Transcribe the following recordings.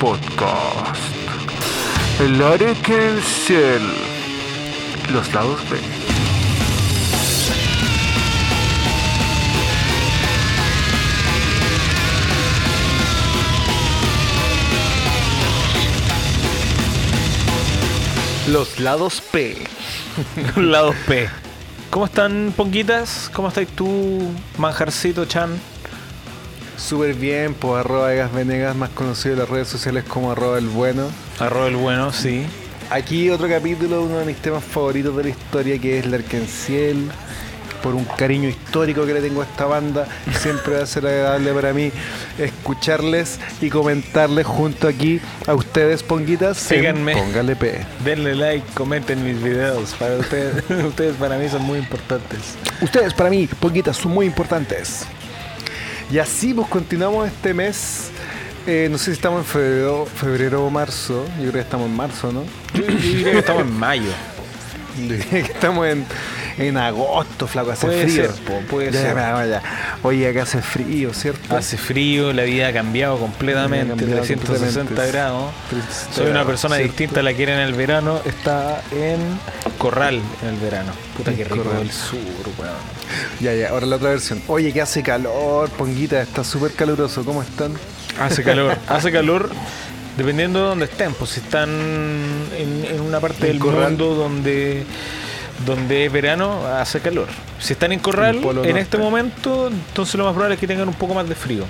Podcast. El área que el Los lados B. Los lados P. lados P. ¿Cómo están, Ponquitas? ¿Cómo estáis tú, Manjarcito Chan? Súper bien, pues arroba Vegas Venegas, más conocido en las redes sociales como arroba el bueno. Arroba el bueno, sí. Aquí otro capítulo uno de mis temas favoritos de la historia que es el Arkenciel por un cariño histórico que le tengo a esta banda. Siempre va a ser agradable para mí escucharles y comentarles junto aquí a ustedes, Ponguitas. Síganme. Póngale P. Denle like, comenten mis videos. Para ustedes, ustedes para mí son muy importantes. Ustedes para mí, Ponguitas, son muy importantes. Y así pues continuamos este mes. Eh, no sé si estamos en febrero, febrero o marzo. Yo creo que estamos en marzo, ¿no? Yo, yo diría que estamos en mayo. Yo diría que estamos en, en agosto, flaco, hace Puede frío. ser, po, puede Ya, ser. ya, ya. Oye, acá hace frío, ¿cierto? Hace frío, la vida ha cambiado completamente, ha cambiado 360 completamente. grados. 360 Soy una persona ¿cierto? distinta a la que era en el verano. Está en Corral en el verano. Puta que rico Corral. el sur, weón. Ya, ya, ahora la otra versión. Oye, que hace calor, Ponguita, está súper caluroso. ¿Cómo están? Hace calor, hace calor dependiendo de donde estén. Pues si están en, en una parte En del Corral. mundo donde, donde es verano, hace calor. Si están en Corral En este momento, entonces lo más probable es que tengan un poco más de frío.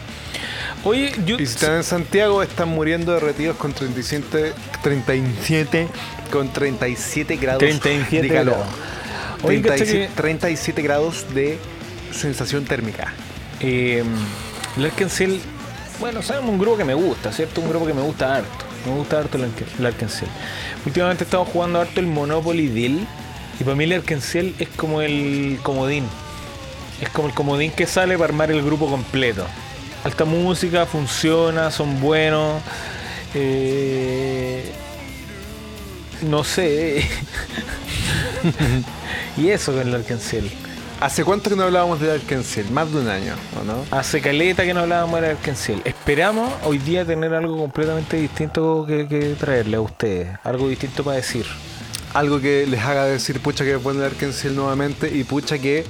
Oye, yo... Y si están en Santiago, están muriendo derretidos con 37, 37 con 37 grados 37 de calor. grados. Oye, cacha 37, que- 37 grados de sensación térmica. Eh, el Arkansas, bueno, sabemos un grupo que me gusta, ¿cierto? Un grupo que me gusta harto. Me gusta harto el, Arca- el Arkansas. Últimamente he estado jugando harto el Monopoly Deal. Y para mí el Arkansas es como el comodín. Es como el comodín que sale para armar el grupo completo. Alta música, funciona, son buenos. eh, no sé. y eso con el Arkansas. ¿Hace cuánto que no hablábamos del Arkenciel? Más de un año, ¿o no? Hace caleta que no hablábamos del Arkenciel. Esperamos hoy día tener algo completamente distinto que, que traerle a ustedes. Algo distinto para decir. Algo que les haga decir, pucha, que poner el Arkenciel nuevamente y pucha que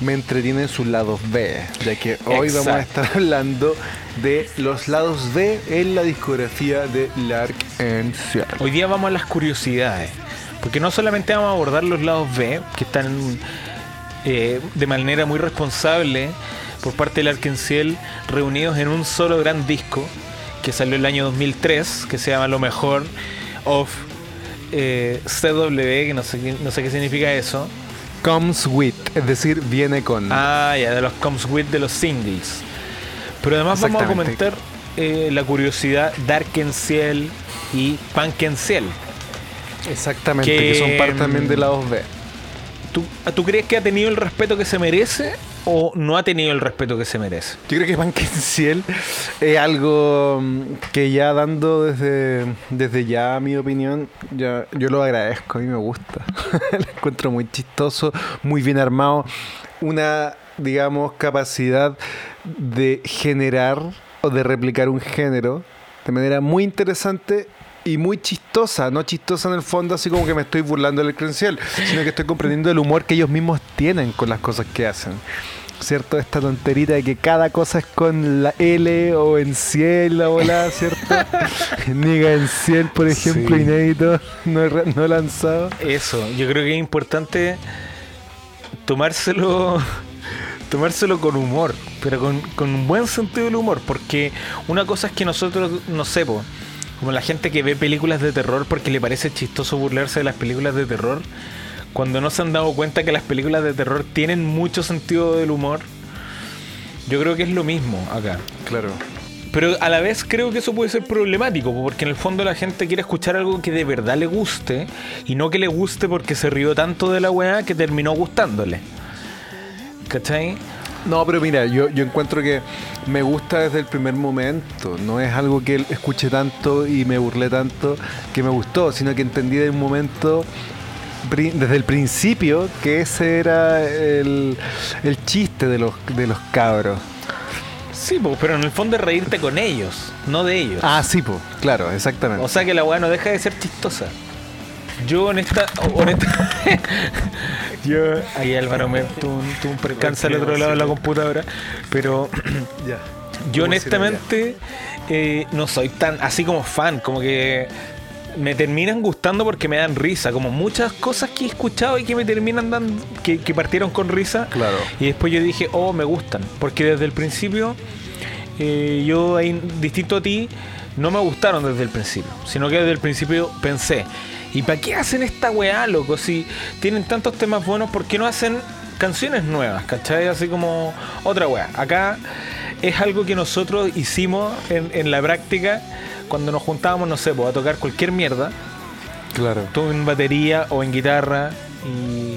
me entretienen sus lados B, ya que hoy vamos a estar hablando de los lados B en la discografía de Arkenciel. Hoy día vamos a las curiosidades. Porque no solamente vamos a abordar los lados B, que están eh, de manera muy responsable por parte del Arkenciel reunidos en un solo gran disco que salió el año 2003, que se llama Lo Mejor of eh, CW, que no sé, qué- no sé qué significa eso. Comes with, es decir, viene con. Ah, ya, de los Comes With de los singles. Pero además vamos a comentar eh, la curiosidad Darkenciel y Pankenciel. Exactamente, que- que son parte también de lados B. ¿Tú, ¿Tú crees que ha tenido el respeto que se merece o no ha tenido el respeto que se merece? Yo creo que Panquenciel es algo mm, que ya dando desde, desde ya mi opinión, ya, yo lo agradezco, a mí me gusta. lo encuentro muy chistoso, muy bien armado. Una, digamos, capacidad de generar o de replicar un género de manera muy interesante y muy chistosa, no chistosa en el fondo, así como que me estoy burlando del credencial, sino que estoy comprendiendo el humor que ellos mismos tienen con las cosas que hacen. ¿Cierto? Esta tonterita de que cada cosa es con la L o en ciel, la bola, ¿cierto? Niga en ciel, por ejemplo, Sí. inédito, no, no lanzado. Eso, yo creo que es importante tomárselo tomárselo con humor, pero con, con un buen sentido del humor, porque una cosa es que nosotros, no sé, po, como la gente que ve películas de terror porque le parece chistoso burlarse de las películas de terror, cuando no se han dado cuenta que las películas de terror tienen mucho sentido del humor, yo creo que es lo mismo acá. Claro. Pero a la vez creo que eso puede ser problemático, porque en el fondo la gente quiere escuchar algo que de verdad le guste y no que le guste porque se rió tanto de la weá que terminó gustándole. ¿Cachai? No, pero mira, yo, yo encuentro que me gusta desde el primer momento. No es algo que escuché tanto y me burlé tanto que me gustó, sino que entendí de un momento, desde el principio, que ese era el, el chiste de los, de los cabros. Sí, pues, pero en el fondo es reírte con ellos, no de ellos. Ah, sí, pues, claro, exactamente. O sea que la weá no deja de ser chistosa. Yo honesta, honesta yo ahí Álvaro me tuvo un, tuvo un percance al otro lado de la computadora, pero ya. yo ¿Cómo será honestamente eh, no soy tan así como fan, como que me terminan gustando porque me dan risa, como muchas cosas que he escuchado y que me terminan dando, que, que partieron con risa. Claro. Y después yo dije, oh, me gustan, porque desde el principio eh, yo, distinto a ti, no me gustaron desde el principio, sino que desde el principio pensé, ¿y para qué hacen esta weá, loco? Si tienen tantos temas buenos, ¿por qué no hacen canciones nuevas? ¿Cachai? Así como otra weá. Acá es algo que nosotros hicimos en, en la práctica cuando nos juntábamos, no sé, pues, a tocar cualquier mierda, Claro. tú en batería o en guitarra y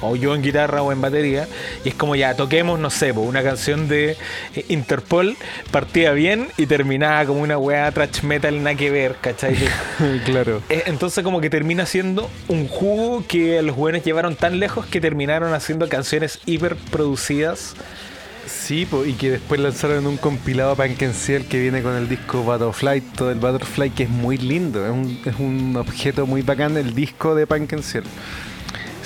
o yo en guitarra o en batería y es como ya toquemos no sé po, una canción de eh, Interpol partía bien y terminaba como una weá trash metal nada que ver ¿cachai? claro. Eh, entonces como que termina siendo un jugo que los buenos llevaron tan lejos que terminaron haciendo canciones hiper producidas Sí, po, y que después lanzaron un compilado Punk and que viene con el disco Butterfly, todo el Butterfly que es muy lindo, es un, es un objeto muy bacán el disco de Punk and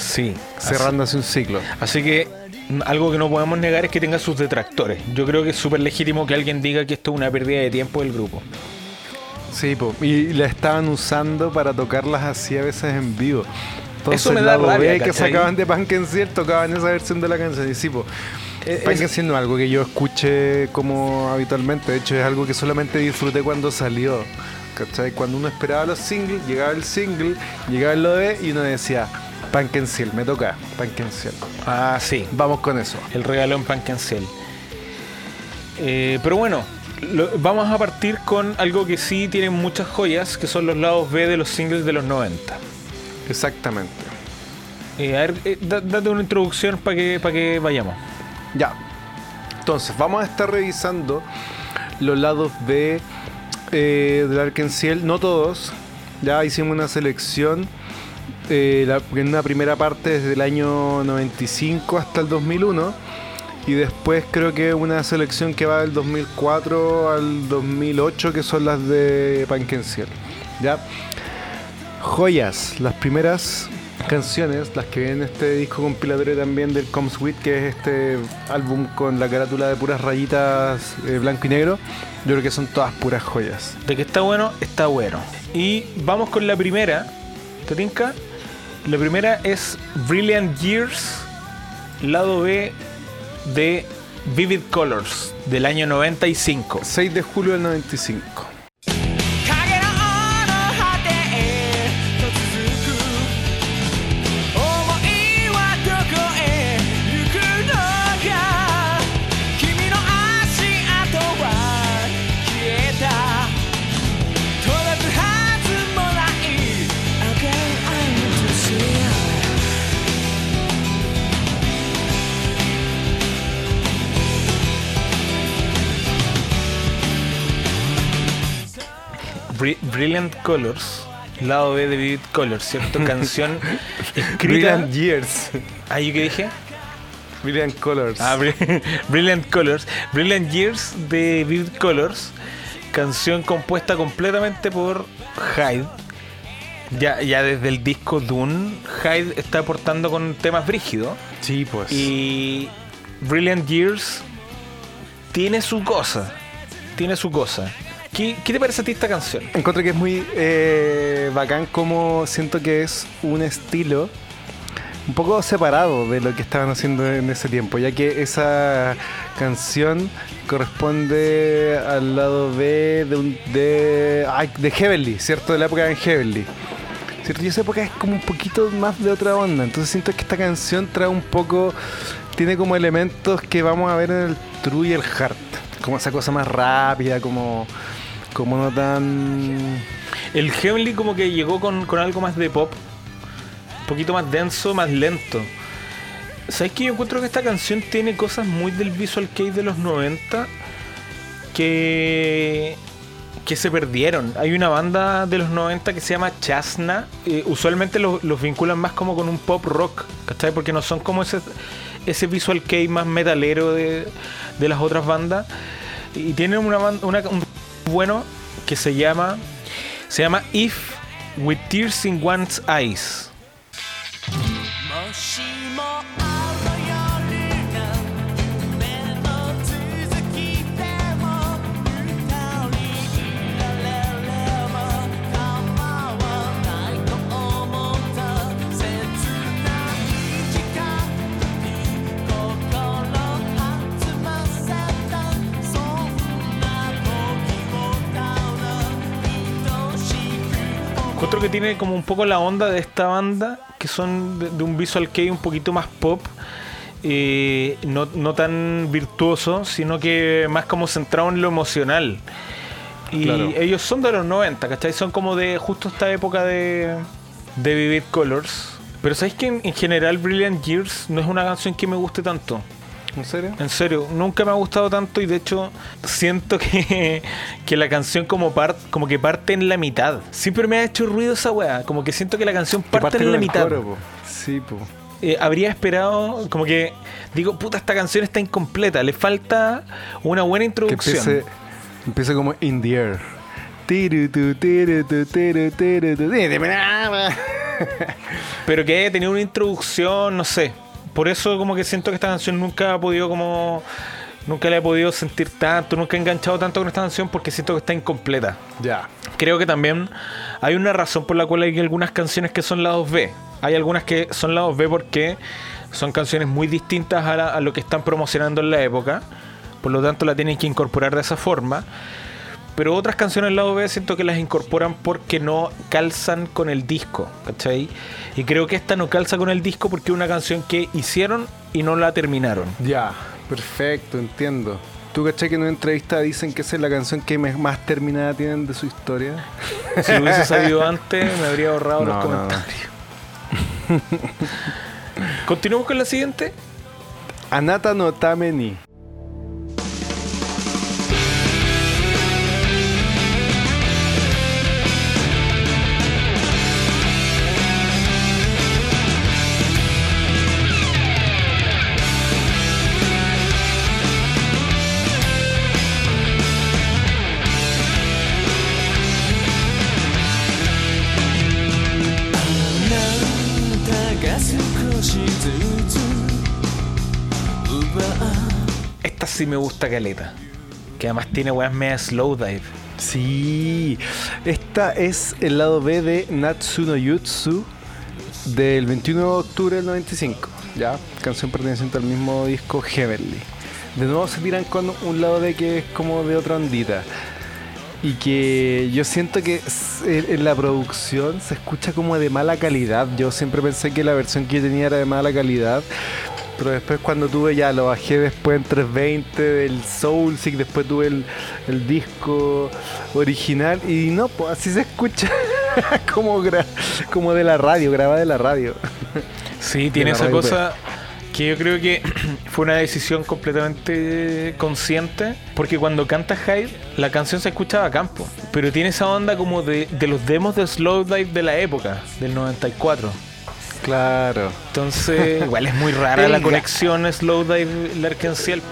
sí cerrándose un ciclo. Así que mm, algo que no podemos negar es que tenga sus detractores. Yo creo que es súper legítimo que alguien diga que esto es una pérdida de tiempo del grupo. Sí, po, y la estaban usando para tocarlas así a veces en vivo. Entonces, Eso me da lado rabia, que sacaban de Ciel tocaban esa versión de la canción. Y sí, po, Eh, Ciel no es algo que yo escuche como habitualmente, de hecho es algo que solamente disfruté cuando salió. ¿Cachai? Cuando uno esperaba los singles, llegaba el single, llegaba el OD y uno decía, Ciel, me toca, Ciel. Ah, sí. Vamos con eso. El regalón Pan Cancel. Eh, pero bueno, lo- vamos a partir con algo que sí tiene muchas joyas, que son los lados B de los singles de los 90. Exactamente. Eh, a ver, eh, da- date una introducción para que, que vayamos. Ya. Entonces, vamos a estar revisando los lados B eh, del Arkenciel. No todos. Ya hicimos una selección. Eh, en una primera parte desde el año 95 hasta el 2001. Y después creo que una selección que va del 2004 al 2008, que son las de Pankenciel. ¿Ya? Joyas, las primeras canciones, las que vienen en este disco compilatorio también del Come Sweet, que es este álbum con la carátula de puras rayitas eh, blanco y negro. Yo creo que son todas puras joyas. De que está bueno, está bueno. Y vamos con la primera. ¿Te? La primera es Brilliant Years, lado B de Vivid Colors, del año 95. 6 de julio del 95. Brilliant Colors, lado B de Vivid Colors, ¿cierto? Canción escrita. Brilliant Years. ¿Ahí qué dije? Brilliant Colors. Ah, Bri- Brilliant Colors. Brilliant Years de Vivid Colors. Canción compuesta completamente por Hyde. Ya, ya desde el disco Dune, Hyde está aportando con temas brígidos. sí, pues. Y Brilliant Years tiene su cosa. Tiene su cosa. ¿Qué, te parece a ti esta canción? Encuentro que es muy eh, bacán como siento que es un estilo un poco separado de lo que estaban haciendo en ese tiempo, ya que esa canción corresponde al lado B de, un, de, ay, de Heavenly, ¿cierto? De la época de Heavenly. ¿Cierto? Y esa época es como un poquito más de otra onda, entonces siento que esta canción trae un poco, tiene como elementos que vamos a ver en el True y el Heart, como esa cosa más rápida, como, como no tan... El Heavenly como que llegó con, con algo más de pop. Un poquito más denso, más lento. ¿Sabes que Yo encuentro que esta canción tiene cosas muy del Visual Kei de los 90 que, que se perdieron. Hay una banda de los 90 que se llama Chasna. eh, usualmente los, vinculan más como con un pop rock, ¿cachai? Porque no son como ese, ese Visual Kei más metalero de, de las otras bandas. Y tienen una, una- un bueno que se llama se llama If with Tears in One's Eyes. Que tiene como un poco la onda de esta banda, que son de, de un visual kei un poquito más pop, eh, no, no tan virtuoso, sino que más como centrado en lo emocional. Y Claro. ellos son de los 90, ¿cachai? Son como de justo esta época de, de Vivid Colors. Pero ¿sabéis que en, en general Brilliant Years no es una canción que me guste tanto? ¿En serio? En serio, nunca me ha gustado tanto y de hecho siento que, que la canción como, par- como que parte en la mitad. Siempre me ha hecho ruido esa weá, como que siento que la canción Que parte, en la mitad. coro, po. Sí, po. Eh, habría esperado, como que digo, puta, esta canción está incompleta, le falta una buena Que introducción. empiece, empiece como In the Air. Pero que haya tenido una introducción, no sé. Por eso como que siento que esta canción nunca ha podido como... Nunca la he podido sentir tanto, nunca he enganchado tanto con esta canción porque siento que está incompleta. Ya. Creo que también hay una razón por la cual hay algunas canciones que son lados B. Hay algunas que son lados B porque son canciones muy distintas a, la- a lo que están promocionando en la época. Por lo tanto, la tienen que incorporar de esa forma. Pero otras canciones lado B siento que las incorporan porque no calzan con el disco, ¿cachai? Y creo que esta no calza con el disco porque es una canción que hicieron y no la terminaron. Ya. Perfecto, entiendo. ¿Tú cachai que en una entrevista dicen que esa es la canción que más terminada tienen de su historia? Si lo hubiese sabido antes, me habría ahorrado No, los no, no. comentarios. Continuamos con la siguiente. Anata no Tameni. Sí me gusta caleta. Que además tiene weas media slow dive. Sí, esta es el lado B de Natsuno Yutsu del 21 de octubre del 95. Ya, canción perteneciente al mismo disco Heavenly. De nuevo se tiran con un lado B que es como de otra ondita. Y que yo siento que en la producción se escucha como de mala calidad. Yo siempre pensé que la versión que yo tenía era de mala calidad. Pero después cuando tuve ya lo bajé después en 320 del Soulseek, después tuve el, el disco original y no, pues así se escucha como, gra- como de la radio, grabada de la radio. Sí, tiene esa radio cosa que yo creo que fue una decisión completamente consciente. Porque cuando canta Hyde, la canción se escuchaba a campo. Pero tiene esa onda como de, de los demos de slow dive de la época, del 94. Claro. Entonces, igual es muy rara la conexión slow dive Larkenciel.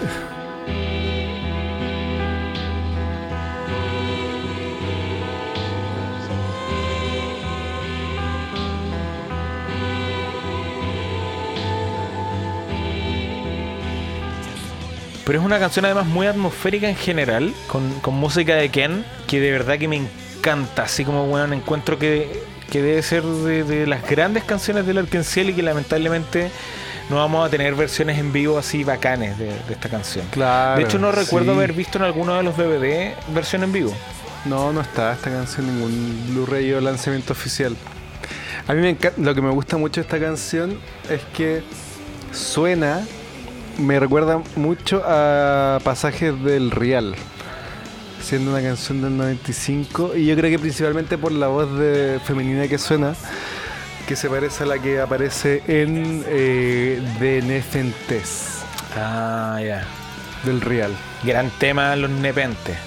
Pero es una canción además muy atmosférica en general, con, con música de Ken, que de verdad que me encanta. Así como, bueno, encuentro que, que debe ser de, de las grandes canciones del Arkenciel y que lamentablemente no vamos a tener versiones en vivo así bacanes de, de esta canción. Claro. de hecho, no recuerdo sí. haber visto en alguno de los DVD versión en vivo. No, no está esta canción en ningún Blu-ray o lanzamiento oficial. A mí me encanta, lo que me gusta mucho de esta canción es que suena, me recuerda mucho a pasajes del Real, siendo una canción del 95 y yo creo que principalmente por la voz de, femenina que suena, que se parece a la que aparece en eh, The Nefentes Ah, ya. del Real. Gran tema los nepentes.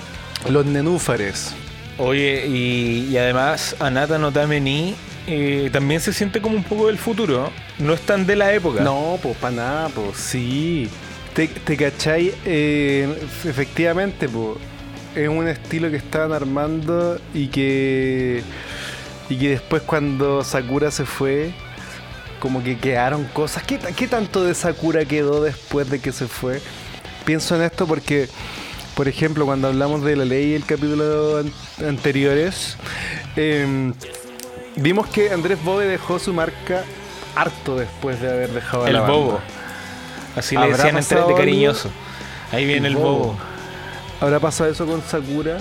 Los nenúfares. Oye, y, y además Anata no Tameni eh, también se siente como un poco del futuro. No es tan de la época. No, pues para nada, pues sí. ¿Te, te cachai? Eh, efectivamente, po, es un estilo que estaban armando y que, y que después cuando Sakura se fue, como que quedaron cosas. ¿Qué, qué tanto de Sakura quedó después de que se fue? Pienso en esto porque, por ejemplo, cuando hablamos de la ley y el capítulo an- anteriores, em, vimos que Andrés Bove dejó su marca harto después de haber dejado El la bobo. Así le ¿Habrá decían entre de cariñoso. Ahí viene el El bobo. bobo. ¿Habrá pasado eso con Sakura?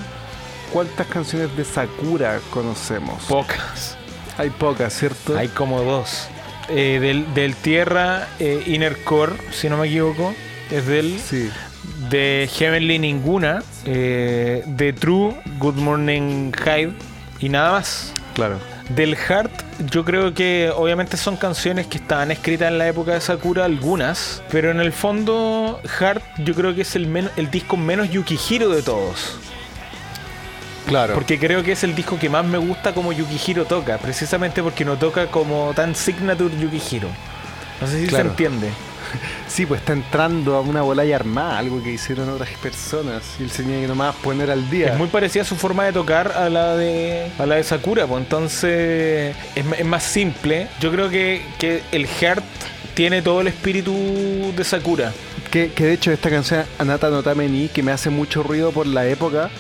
¿Cuántas canciones de Sakura conocemos? Pocas. Hay pocas, ¿cierto? Hay como dos. Eh, del, del Tierra eh, Inner Core, si no me equivoco, es del. Sí. De Heavenly ninguna. eh, de True, Good Morning Hyde y nada más. Claro. Del Heart, yo creo que obviamente son canciones que estaban escritas en la época de Sakura, algunas, pero en el fondo Heart yo creo que es el, men- el disco menos Yukihiro de todos. Claro. Porque creo que es el disco que más me gusta como Yukihiro toca, precisamente porque no toca como tan signature Yukihiro. No sé si Claro. se entiende. Sí, pues está entrando a una bola y armada, algo que hicieron otras personas. Y él se tenía que nomás poner al día. Es muy parecida su forma de tocar a la de a la de Sakura, pues entonces es, más simple. Yo creo que, que el Heart tiene todo el espíritu de Sakura. Que, que de hecho esta canción Anata no Tame ni, que me hace mucho ruido por la época,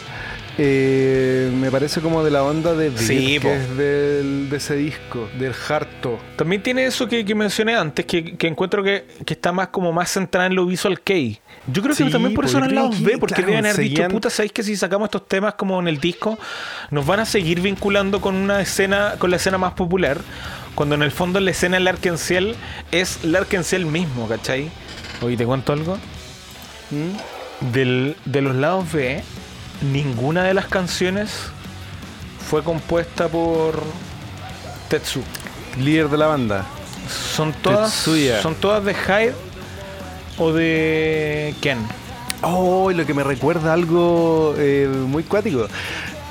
eh, me parece como de la onda de Beat, Sí, po. que es del, de ese disco, del Harto. También tiene eso que, que mencioné antes, que, que encuentro que, que está más como más centrada en lo visual kei. Yo creo que también por po, eso lados que, B, porque claro, deben haber dicho, seguían- puta, ¿sabéis que si sacamos estos temas como en el disco, nos van a seguir vinculando con una escena, con la escena más popular? Cuando en el fondo la escena del Arkenciel es el Arkenciel mismo, ¿cachai? Oye, ¿te cuento algo? ¿Mm? Del, de los lados B, ninguna de las canciones fue compuesta por Tetsu. Líder de la banda. Son todas, Tetsuya. son todas de Hyde o de Ken. Oh, y lo que me recuerda algo eh, muy cuático.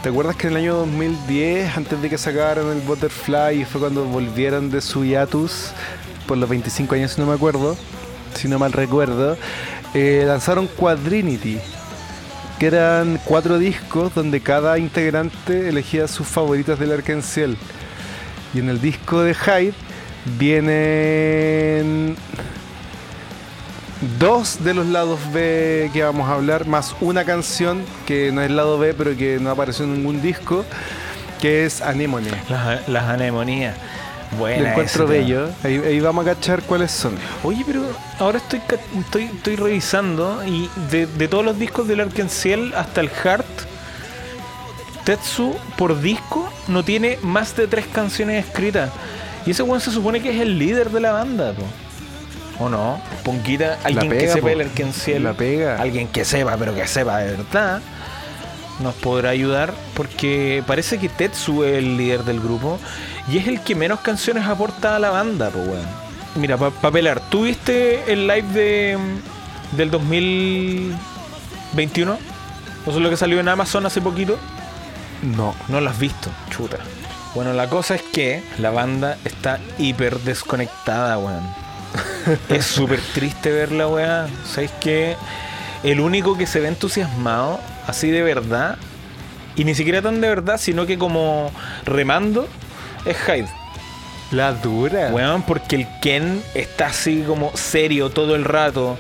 ¿Te acuerdas que en el año 2010, antes de que sacaran el Butterfly, fue cuando volvieron de su hiatus, por los 25 años si no me acuerdo, si no mal recuerdo, eh, lanzaron Quadrinity, que eran cuatro discos donde cada integrante elegía sus favoritas del Arkansas. Y en el disco de Hyde vienen dos de los lados B que vamos a hablar, más una canción que no es lado B, pero que no apareció en ningún disco, que es Anemone. Las, las anemonías. Lo Buena encuentro bello. Ahí, ahí vamos a cachar cuáles son. Oye, pero ahora estoy, estoy, estoy revisando y de, de todos los discos del Arkenciel hasta el Heart, Tetsu por disco no tiene más de tres canciones escritas. Y ese weón se supone que es el líder de la banda, po. ¿O no? Ponquita, alguien que sepa po. el Arkenciel. La pega. Alguien que sepa, pero que sepa de verdad. Nos podrá ayudar porque parece que Tetsu es el líder del grupo y es el que menos canciones aporta a la banda, pues weón. Mira, para pelar, ¿tú viste el live de del 2021? Eso es lo que salió en Amazon hace poquito. No. No lo has visto, chuta. Bueno, la cosa es que la banda está hiper desconectada, weón. es súper triste verla, weón. ¿Sabes qué? El único que se ve entusiasmado, así de verdad, y ni siquiera tan de verdad, sino que como remando, es Hyde. La dura. Weón, porque el Ken está así como serio todo el rato.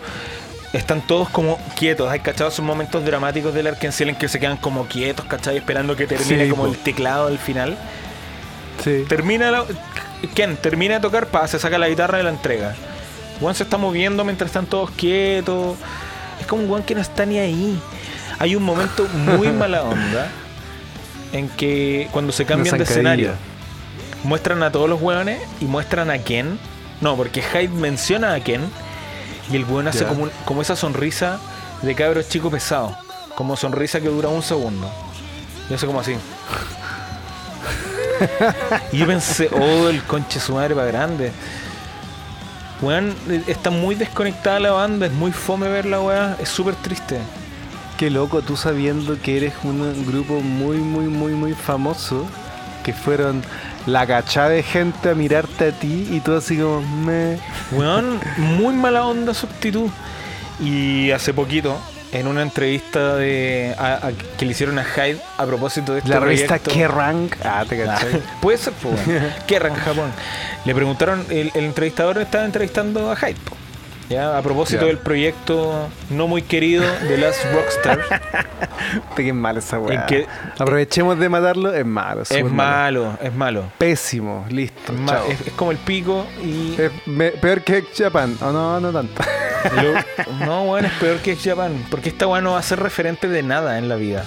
Están todos como quietos. Hay cachado esos momentos dramáticos del Arkenciel en que se quedan como quietos, ¿cachai? Esperando que termine Sí, como po. el teclado al final. Sí. Termina la... Ken termina de tocar, pa, se saca la guitarra y la entrega. Juan se está moviendo mientras están todos quietos. Es como un Juan que no está ni ahí. Hay un momento muy mala onda en que cuando se cambian de escenario, muestran a todos los hueones y muestran a Ken. No, porque Hyde menciona a Ken y el hueón hace como, un- como esa sonrisa de cabro chico pesado. Como sonrisa que dura un segundo. Y hace como así. y yo pensé, oh, el conche su madre para grande. Weón, eh, está muy desconectada la banda, es muy fome verla, weón, es súper triste. Qué loco, tú sabiendo que eres un grupo muy, muy, muy, muy famoso, que fueron la cachada de gente a mirarte a ti y tú así como, me... Weón, muy mala onda su actitud. Y hace poquito, en una entrevista de, a- a- que le hicieron a Hyde a propósito de este La revista Kerrang. Ah, te cachai. Puede ser, pues. en Japón. Le preguntaron, el, el entrevistador estaba entrevistando a Hyde, po. ¿Ya? A propósito Ya. del proyecto no muy querido de las Rockstars. Te que es malo esa weá. Que- Aprovechemos de matarlo, es malo. es malo, es malo. Pésimo, listo. Es, ma- chao. es- es como el pico y. Es me- peor que Japan. O no, no tanto. lo- no, bueno, es peor que Japan. Porque esta weá no va a ser referente de nada en la vida.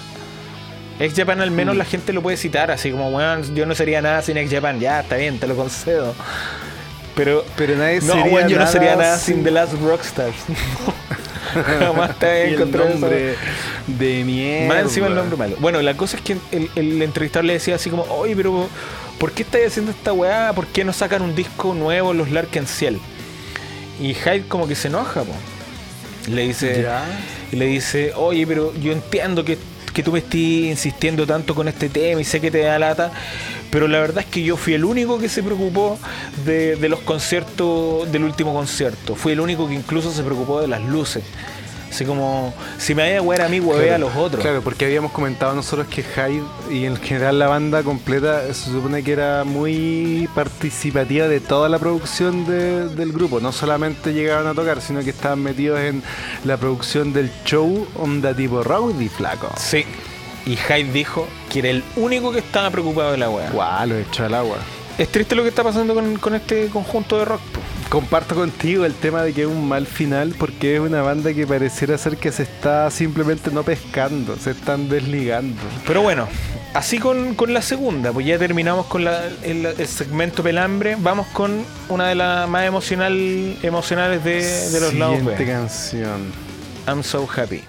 Ex Japan al Mm. menos la gente lo puede citar, así como, weón, yo no sería nada sin Ex Japan. Ya, está bien, te lo concedo. Pero Pero nadie No, sería weón, yo no sería nada sin sin The Last Rockstars. Jamás te había encontrado nombre de mierda. Más encima el nombre malo. Bueno, la cosa es que el, el entrevistador le decía así como, oye, pero ¿por qué estáis haciendo esta weá? ¿Por qué no sacan un disco nuevo los Larkin Ciel? Y Hyde como que se enoja, po. Le dice, Ya. le dice, oye, pero yo entiendo que, que tú me estés insistiendo tanto con este tema y sé que te da lata, pero la verdad es que yo fui el único que se preocupó de, de los conciertos, del último concierto. Fui el único que incluso se preocupó de las luces. Así como, si me vaya a a mí, hueve a los otros. Claro, porque habíamos comentado nosotros que Hyde y en general la banda completa se supone que era muy participativa de toda la producción de- del grupo. No solamente llegaban a tocar, sino que estaban metidos en la producción del show onda tipo Rowdy Flaco. Sí. Y Hyde dijo que era el único que estaba preocupado de la weá. Guau, lo echó al agua. Es triste lo que está pasando con, con este conjunto de rock. po. Comparto contigo el tema de que es un mal final porque es una banda que pareciera ser que se está simplemente no pescando, se están desligando. Pero bueno, así con, con la segunda, pues ya terminamos con la- el, el segmento pelambre. Vamos con una de las más emocional, emocionales de, de los lados Siguiente B. canción. I'm so happy.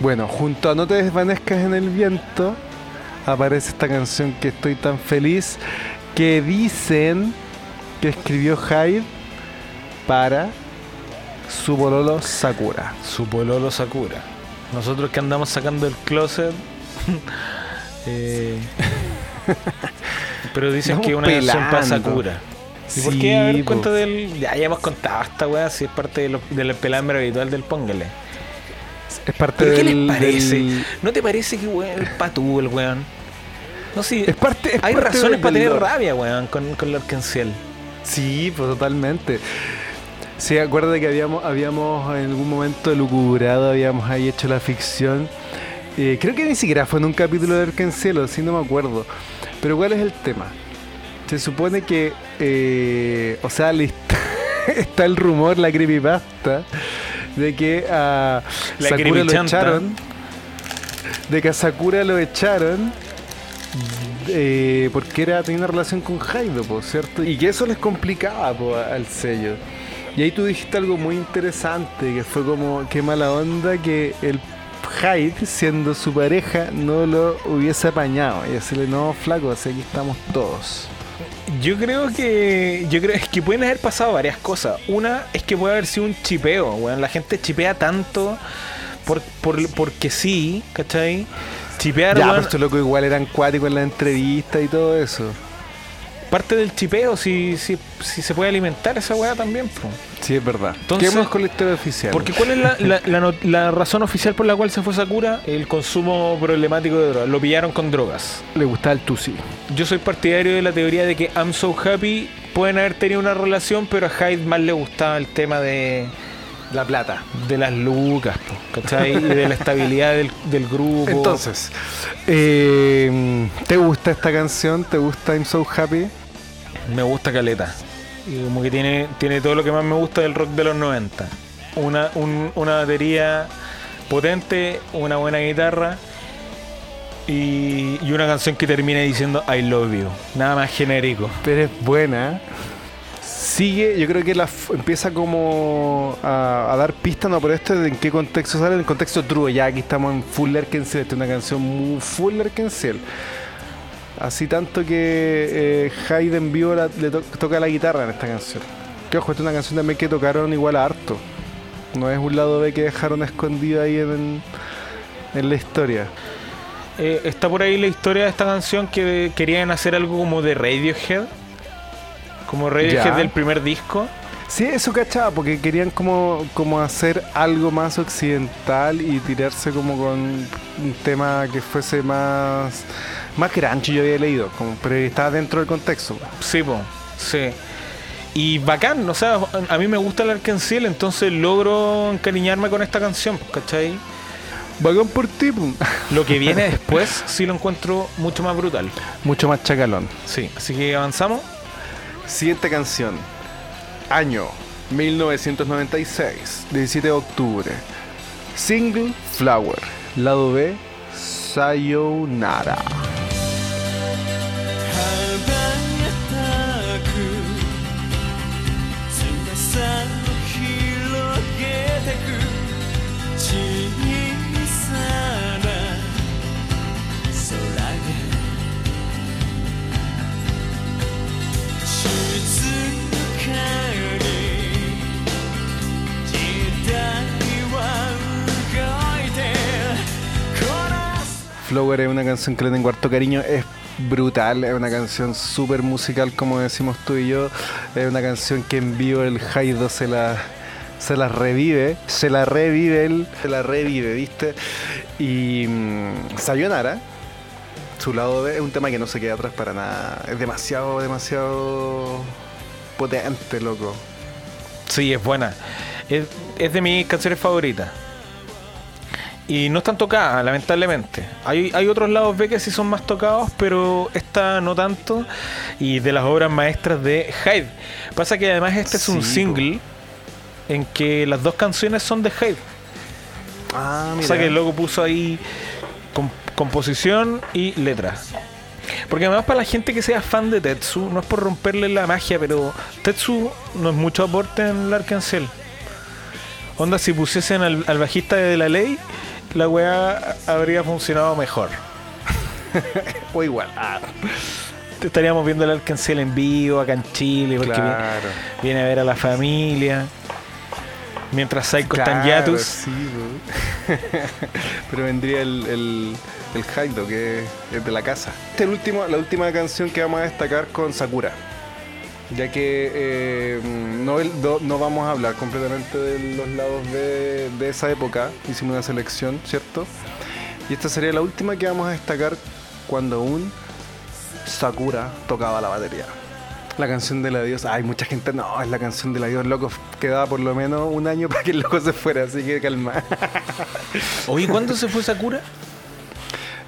Bueno, junto a No te desvanezcas en el viento aparece esta canción que estoy tan feliz que dicen que escribió Hyde para su bololo Sakura. Su pololo Sakura. Nosotros que andamos sacando el closet. eh, pero dicen Estamos que es una canción para. Sakura. ¿Y por Sí, qué? A ver, del. Ya, ya hemos contado esta weá, si es parte de lo- del pelambre habitual del Póngale. Es parte ¿Pero qué les parece? del- ¿No te parece que weón, el patú, el weón? No sé. Es parte, es hay parte razones para tener rabia, weón, con, con Lorkenciel. Sí, pues totalmente. Sí, acuerda que habíamos, habíamos en algún momento lucubrado, habíamos ahí hecho la ficción. Eh, creo que ni siquiera fue en un capítulo de Arcancielo, si no me acuerdo. Pero ¿cuál es el tema? Se supone que, eh, o sea, list- está el rumor, la creepypasta, de que a La Sakura lo echaron. De que a Sakura lo echaron eh, porque era tenía una relación con Jaido, po, ¿cierto? Y que eso les complicaba po, al sello. Y ahí tú dijiste algo muy interesante, que fue como, qué mala onda que el Hyde, siendo su pareja, no lo hubiese apañado. Y decirle, no, flaco, así aquí estamos todos. Yo creo que. Yo creo es que pueden haber pasado varias cosas. Una es que puede haber sido un chipeo, weón. La gente chipea tanto por, por, porque sí, ¿cachai? Chipear, ya, weón, pero estos locos igual eran cuáticos en la entrevista y todo eso. Parte del chipeo, si, si, si se puede alimentar esa weá también, po. Sí, es verdad. Entonces- Quedémonos con la historia oficial. Porque ¿cuál es la, la- la razón oficial por la cual se fue Sakura? El consumo problemático de drogas. Lo pillaron con drogas. le gustaba el Tusi. Yo soy partidario de la teoría de que I'm So Happy pueden haber tenido una relación, pero a Hyde más le gustaba el tema de, La plata. de las lucas, ¿cachai? Y de la estabilidad del, del grupo. Entonces, eh, ¿te gusta esta canción? ¿Te gusta I'm So Happy? Me gusta Caleta. Y como que tiene, tiene todo lo que más me gusta del rock de los 90. Una, un- una batería potente, una buena guitarra y, y una canción que termina diciendo I love you. Nada más genérico. Pero es buena. Sigue, yo creo que la empieza como a, dar pistas, no, pero esto en qué contexto sale, en el contexto true, ya aquí estamos en Full Lerkenciel, esta es una canción muy Full Lerkenciel. Así tanto que eh, Hyde en vivo la- le to- toca la guitarra en esta canción. Que ojo, esta es una canción también que tocaron igual a harto. No es un lado B que dejaron escondido ahí en, en la historia. Eh, está por ahí la historia de esta canción que querían hacer algo como de Radiohead. Como Radiohead del primer disco. Sí, eso cachaba, porque querían como, como hacer algo más occidental y tirarse como con un tema que fuese más, más grunge, yo había leído, como, pero estaba dentro del contexto. Sí, po, sí. Y bacán, o sea, a mí me gusta el Arkansas, entonces logro encariñarme con esta canción, ¿cachai? Vagón por ti. Lo que viene después sí lo encuentro mucho más brutal. Mucho más chacalón. Sí, así que avanzamos. Siguiente canción. Año 1996, 17 de octubre. Single Flower. Lado B, Sayonara. Flower es una canción que le tengo harto cariño, es brutal, es una canción súper musical como decimos tú y yo, es una canción que en vivo el Haido se la, se la revive, se la revive él, se la revive, ¿viste? Y mm, Sayonara, su lado B, es un tema que no se queda atrás para nada, es demasiado, demasiado potente, loco. Sí, es buena. Es, es de mis canciones favoritas. Y no están tocadas, lamentablemente. Hay, hay otros lados B que sí son más tocados, pero esta no tanto. Y de las obras maestras de Hyde. Pasa que además este es un Sí, po. single en que las dos canciones son de Hyde. Ah, O sea que el loco puso ahí com- composición y letras. Porque además para la gente que sea fan de Tetsu, no es por romperle la magia, pero Tetsu no es mucho aporte en el Arkansas. Onda, si pusiesen al, al bajista de la ley, la weá habría funcionado mejor. O igual. Ah, Estaríamos viendo el Arkansas en vivo acá en Chile, porque viene, claro. viene a ver a la familia. Mientras Psycho está en Yatus. sí, po. Pero vendría el, el, el Haido, que es de la casa. Esta es el último, la última canción que vamos a destacar con Sakura. Ya que eh, no, no vamos a hablar completamente de los lados de, de esa época. Hicimos una selección, ¿cierto? Y esta sería la última que vamos a destacar cuando un Sakura tocaba la batería. La canción del adiós. Ay, mucha gente no, es la canción del adiós, loco. Quedaba por lo menos un año para que el loco se fuera, así que calma. Oye, ¿cuándo se fue Sakura?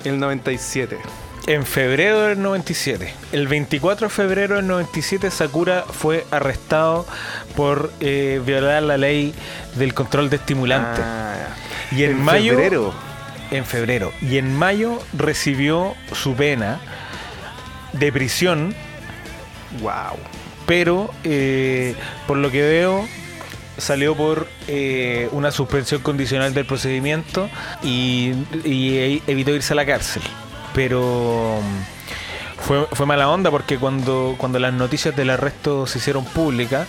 El 97. En febrero del 97. El 24 de febrero del 97 Sakura fue arrestado por eh, violar la ley del control de estimulantes. Ah, y en, mayo... febrero. En febrero. Y en mayo recibió su pena de prisión, Wow. pero eh, por lo que veo salió por eh, una suspensión condicional del procedimiento y, y evitó irse a la cárcel. Pero fue, fue mala onda porque cuando, cuando las noticias del arresto se hicieron públicas,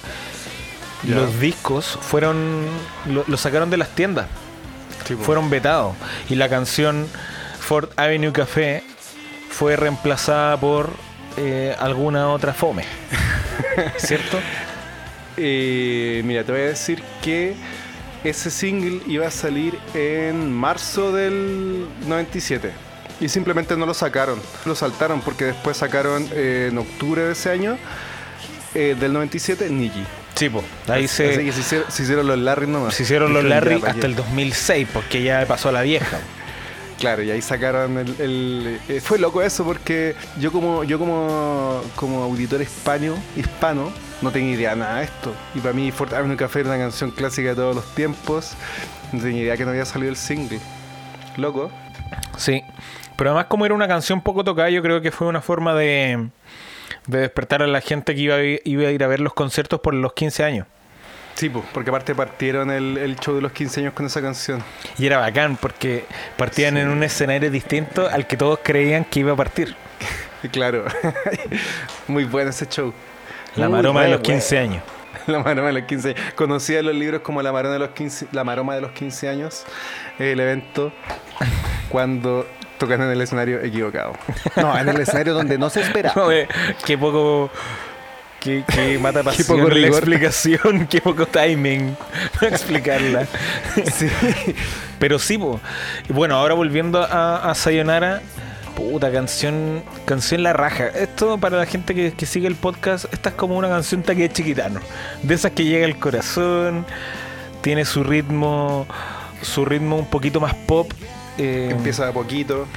los discos fueron lo, lo sacaron de las tiendas, fueron vetados. Y la canción Ford Avenue Café fue reemplazada por eh, alguna otra fome, ¿cierto? Eh, mira, te voy a decir que ese single iba a salir en marzo del 97. Y simplemente no lo sacaron. Lo saltaron porque después sacaron eh, en octubre de ese año, eh, del 97, Niji. Sí, po. ahí Así se, que se hicieron, se hicieron los Larry nomás. se hicieron los Larry ya, ¿pa' hasta el 2006 porque ya pasó a la vieja. Claro, y ahí sacaron el... el- eh, fue loco eso porque yo como yo como, como auditor hispano, hispano no tenía idea de nada de esto. Y para mí Fort Avenue Café era una canción clásica de todos los tiempos. No tenía idea que no había salido el single. Loco. Sí. Pero además como era una canción poco tocada, yo creo que fue una forma de, de despertar a la gente que iba a, iba a ir a ver los conciertos por los 15 años. Sí, pues, porque aparte partieron el, el show de los 15 años con esa canción. Y era bacán porque partían en un escenario distinto al que todos creían que iba a partir. Claro, muy bueno ese show. La maroma de los 15 años. La maroma de los 15 años. Conocía los libros como La maroma de los 15, la maroma de los 15 años, el evento cuando tocan en el escenario equivocado. No, en el escenario donde no se espera. Joder, qué poco. Qué, qué mata pasión poco la rigor. explicación, qué poco timing para explicarla. Sí. Pero sí, po. Bueno, ahora volviendo a, a Sayonara, puta canción, canción la raja. Esto para la gente que, que sigue el podcast, esta es como una canción taque chiquitano. De esas que llega al corazón, tiene su ritmo, su ritmo un poquito más pop. Eh, Empieza de a poquito.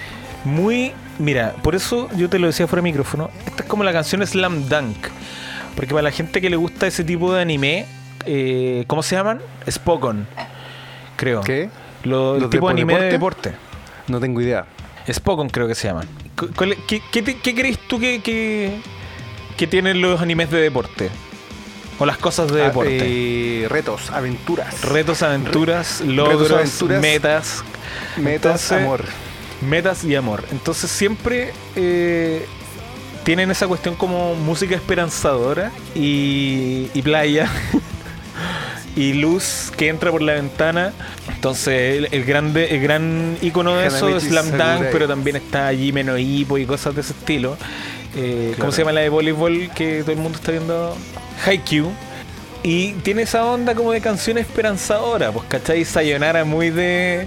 muy. Mira, por eso yo te lo decía fuera de micrófono. Esta es como la canción Slam Dunk. Porque para la gente que le gusta ese tipo de anime, eh, ¿cómo se llaman? Spokon, creo. ¿Qué? Lo- el ¿Los tipo de anime de deporte? deporte. No tengo idea. Spokon creo que se llaman. Cu- cuál- ¿Qué, qué te- qué crees tú que, que, que tienen los animes de deporte? O las cosas de Ah, deporte. eh, retos, aventuras. Retos, aventuras, logros, aventuras. metas. Metas, Entonces, amor. Metas y amor. Entonces siempre eh, tienen esa cuestión como música esperanzadora y, y playa. y luz que entra por la ventana. Entonces el, el grande, el gran icono de eso es Slam Dunk, pero también está allí Meno Hippo y cosas de ese estilo. Eh, ¿Cómo se llama la de voleibol que todo el mundo está viendo? Haikyuu. Y tiene esa onda como de canción esperanzadora, pues, ¿cachai? Sayonara muy de...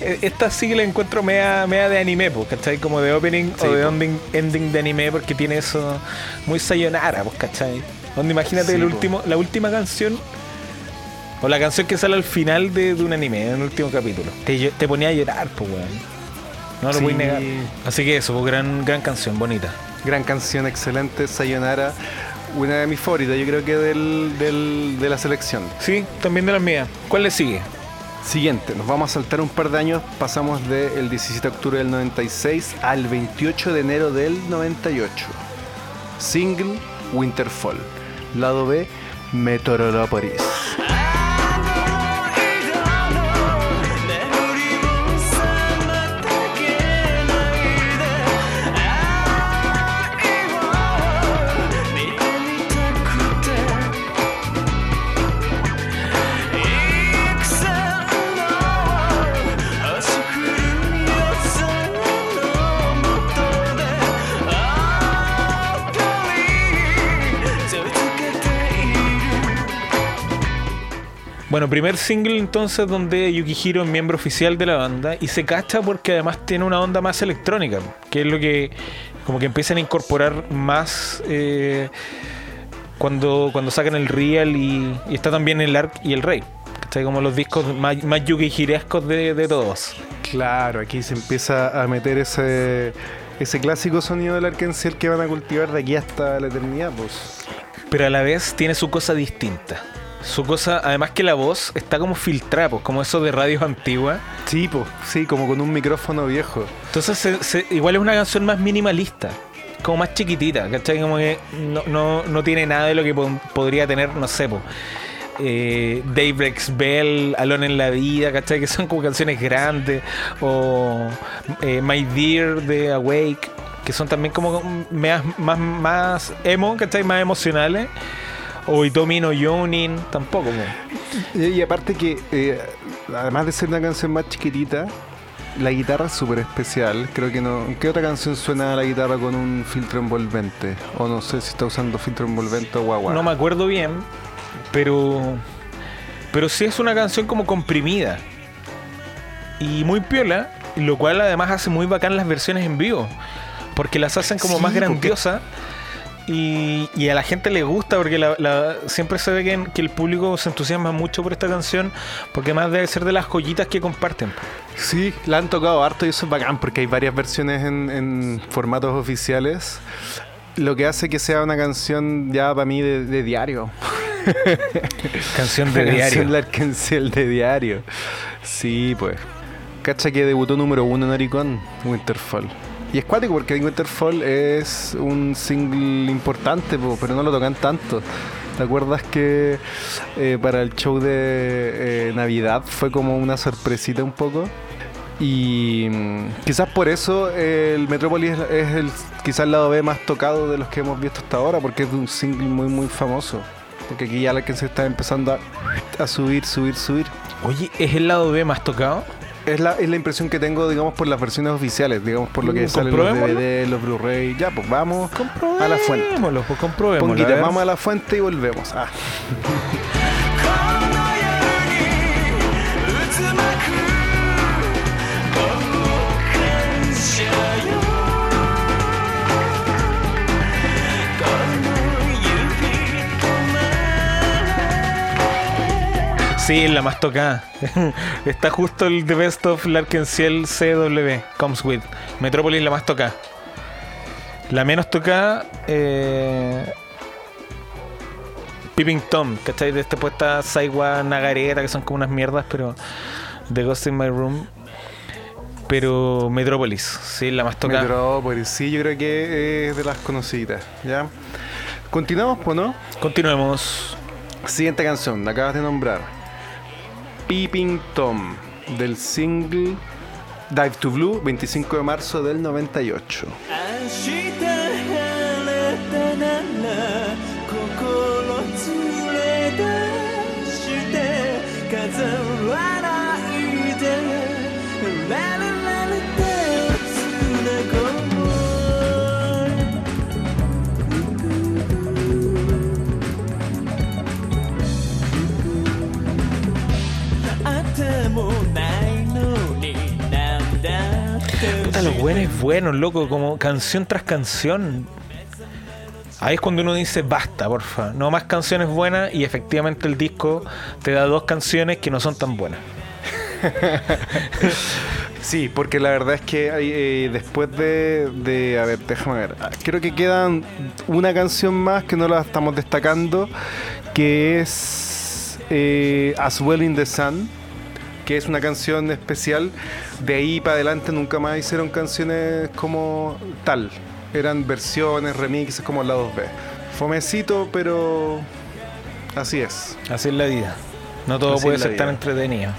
eh, Esta sí que la encuentro media, media de anime, pues, ¿cachai? Como de opening Sí, o de po. ending, ending de anime porque tiene eso muy sayonara, pues, ¿cachai? Donde imagínate Sí, el po. último, la última canción o la canción que sale al final de, de un anime, en el último capítulo. Te, te ponía a llorar, pues, weón. No lo Sí. voy a negar. Así que eso, pues, gran, gran canción, bonita. Gran canción, excelente, Sayonara. Una de mis favoritas, yo creo que del, del- de la selección. Sí, también de las mías. ¿Cuál le sigue? Siguiente, nos vamos a saltar un par de años. Pasamos del 17 de octubre del 96 al 28 de enero del 98. Single Winterfall. Lado B, Meteorolópolis. Bueno, primer single entonces donde Yukihiro es miembro oficial de la banda y se cacha porque además tiene una onda más electrónica, que es lo que como que empiezan a incorporar más eh, cuando, cuando sacan el Real y, y está también el Arc y el Rey. ¿Cachai? Como los discos más, más yukihirescos de, de todos. Claro, aquí se empieza a meter ese, ese clásico sonido del Arkansas que van a cultivar de aquí hasta la eternidad, pues. Pero a la vez tiene su cosa distinta. Su cosa, además que la voz está como filtrada, pues, como eso de radios antiguas. Sí, pues, sí, como con un micrófono viejo. Entonces, se- se- igual es una canción más minimalista, como más chiquitita, ¿cachai? Como que no, no, no tiene nada de lo que po- podría tener, no sé, po, eh, Daybreak's Bell, Alone en la Vida, ¿cachai? Que son como canciones grandes, o eh, My Dear de Awake, que son también como más, más, más emo, ¿cachai? Más emocionales. O Itomi no Yonin, tampoco. po. Y, aparte que, eh, además de ser una canción más chiquitita, la guitarra es súper especial. Creo que no. ¿Qué otra canción suena la guitarra con un filtro envolvente? O no sé si está usando filtro envolvente o guagua. No me acuerdo bien, pero. Pero sí es una canción como comprimida. Y muy piola, lo cual además hace muy bacán las versiones en vivo. Porque las hacen como Sí, más porque- grandiosas. Y, y a la gente le gusta porque la- la- siempre se ve que, que el público se entusiasma mucho por esta canción. Porque más debe ser de las joyitas que comparten. Sí, la han tocado harto y eso es bacán porque hay varias versiones en, en formatos oficiales. Lo que hace que sea una canción ya para mí de, de diario. Canción de diario. canción Larkenciel de diario. Sí, pues. Cacha que debutó número uno en Oricon, Winterfall. Y es cuático porque Winterfall es un single importante, po, pero no lo tocan tanto. ¿Te acuerdas que eh, para el show de eh, Navidad fue como una sorpresita un poco? Y mm, quizás por eso el Metropolis es, el quizás el lado B más tocado de los que hemos visto hasta ahora, porque es un single muy muy famoso. Porque aquí ya la que se está empezando a subir, subir, subir. Oye, ¿es el lado B más tocado? Es la, es la impresión que tengo, digamos, por las versiones oficiales, digamos, por lo que Uh, salen los. DVD, los Blu-ray. Ya, pues vamos a la fuente. Pues comprobémoslo. Ponguita, a ver. vamos a la fuente y volvemos. Ah. Sí, es la más tocada. Está justo el The Best of Larkensiel CW, Comes With. Metropolis la más tocada. La menos tocada, eh... Peeping Tom, ¿cachai? De este puesta Saiwa Nagareta, que son como unas mierdas, pero. The Ghost in My Room. Pero Metropolis, sí, la más tocada. Metrópolis, sí, yo creo que es de las conocidas. ¿Ya? Continuamos, pues, ¿no? Continuemos. Siguiente canción, la acabas de nombrar. Peeping Tom, del single Dive to Blue, 25 de marzo del 98. って Puta, los buenos buenos, loco, como canción tras canción. Ahí es cuando uno dice basta, porfa. No más canciones buenas y efectivamente el disco te da dos canciones que no son tan buenas. Sí, porque la verdad es que eh, después de, de- A ver, déjame ver. Ah, Creo que quedan una canción más que no la estamos destacando, que es eh, As Well in the Sun, que es una canción especial. De ahí para adelante nunca más hicieron canciones como tal. Eran versiones, remixes como lados B. Fomecito, pero así es. Así es la vida. No todo Así puede la ser tan entretenido.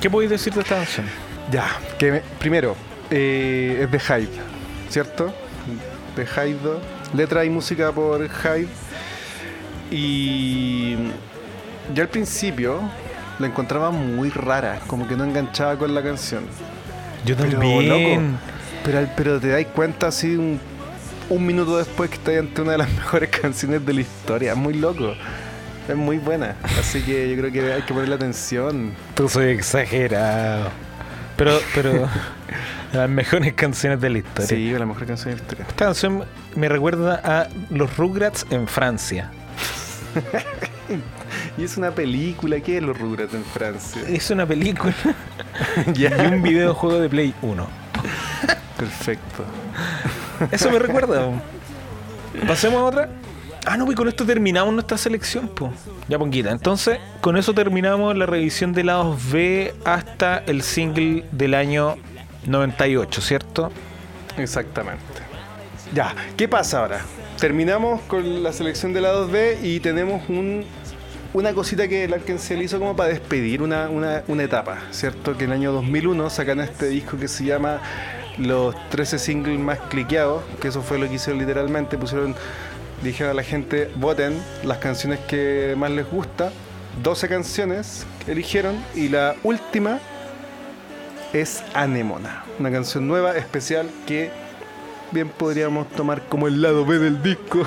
¿Qué podéis decir de esta canción? Ya, que me- primero, eh, es de Hyde, ¿cierto? De Hyde, letra y música por Hyde. Y ya al principio la encontraba muy rara, como que no enganchaba con la canción. Yo Pero, también. loco, pero, al- pero te dais cuenta así un, un minuto después que estás ante una de las mejores canciones de la historia. Muy loco. Es muy buena. Así que yo creo que hay que ponerle atención. Tú soy exagerado. Pero, pero. las mejores canciones de la historia. Sí, la mejor canción de la historia. Esta canción me recuerda a los Rugrats en Francia. Y es una película, ¿qué es los Rugrats en Francia? Es una película y un videojuego de Play 1. Perfecto. Eso me recuerda. Pasemos a otra. Ah, no, pues con esto terminamos nuestra selección, pues. Ya, ponquita. Entonces, con eso terminamos la revisión de lados B hasta el single del año 98, ¿cierto? Exactamente. Ya, ¿qué pasa ahora? Terminamos con la selección de lados B y tenemos un, una cosita que el Arkansas hizo como para despedir una, una, una etapa, ¿cierto? Que en el año 2001 sacan este disco que se llama Los 13 singles más cliqueados, que eso fue lo que hicieron literalmente, pusieron, dijeron a la gente, voten las canciones que más les gusta, 12 canciones eligieron y la última es Anemona, una canción nueva, especial, que bien podríamos tomar como el lado B del disco.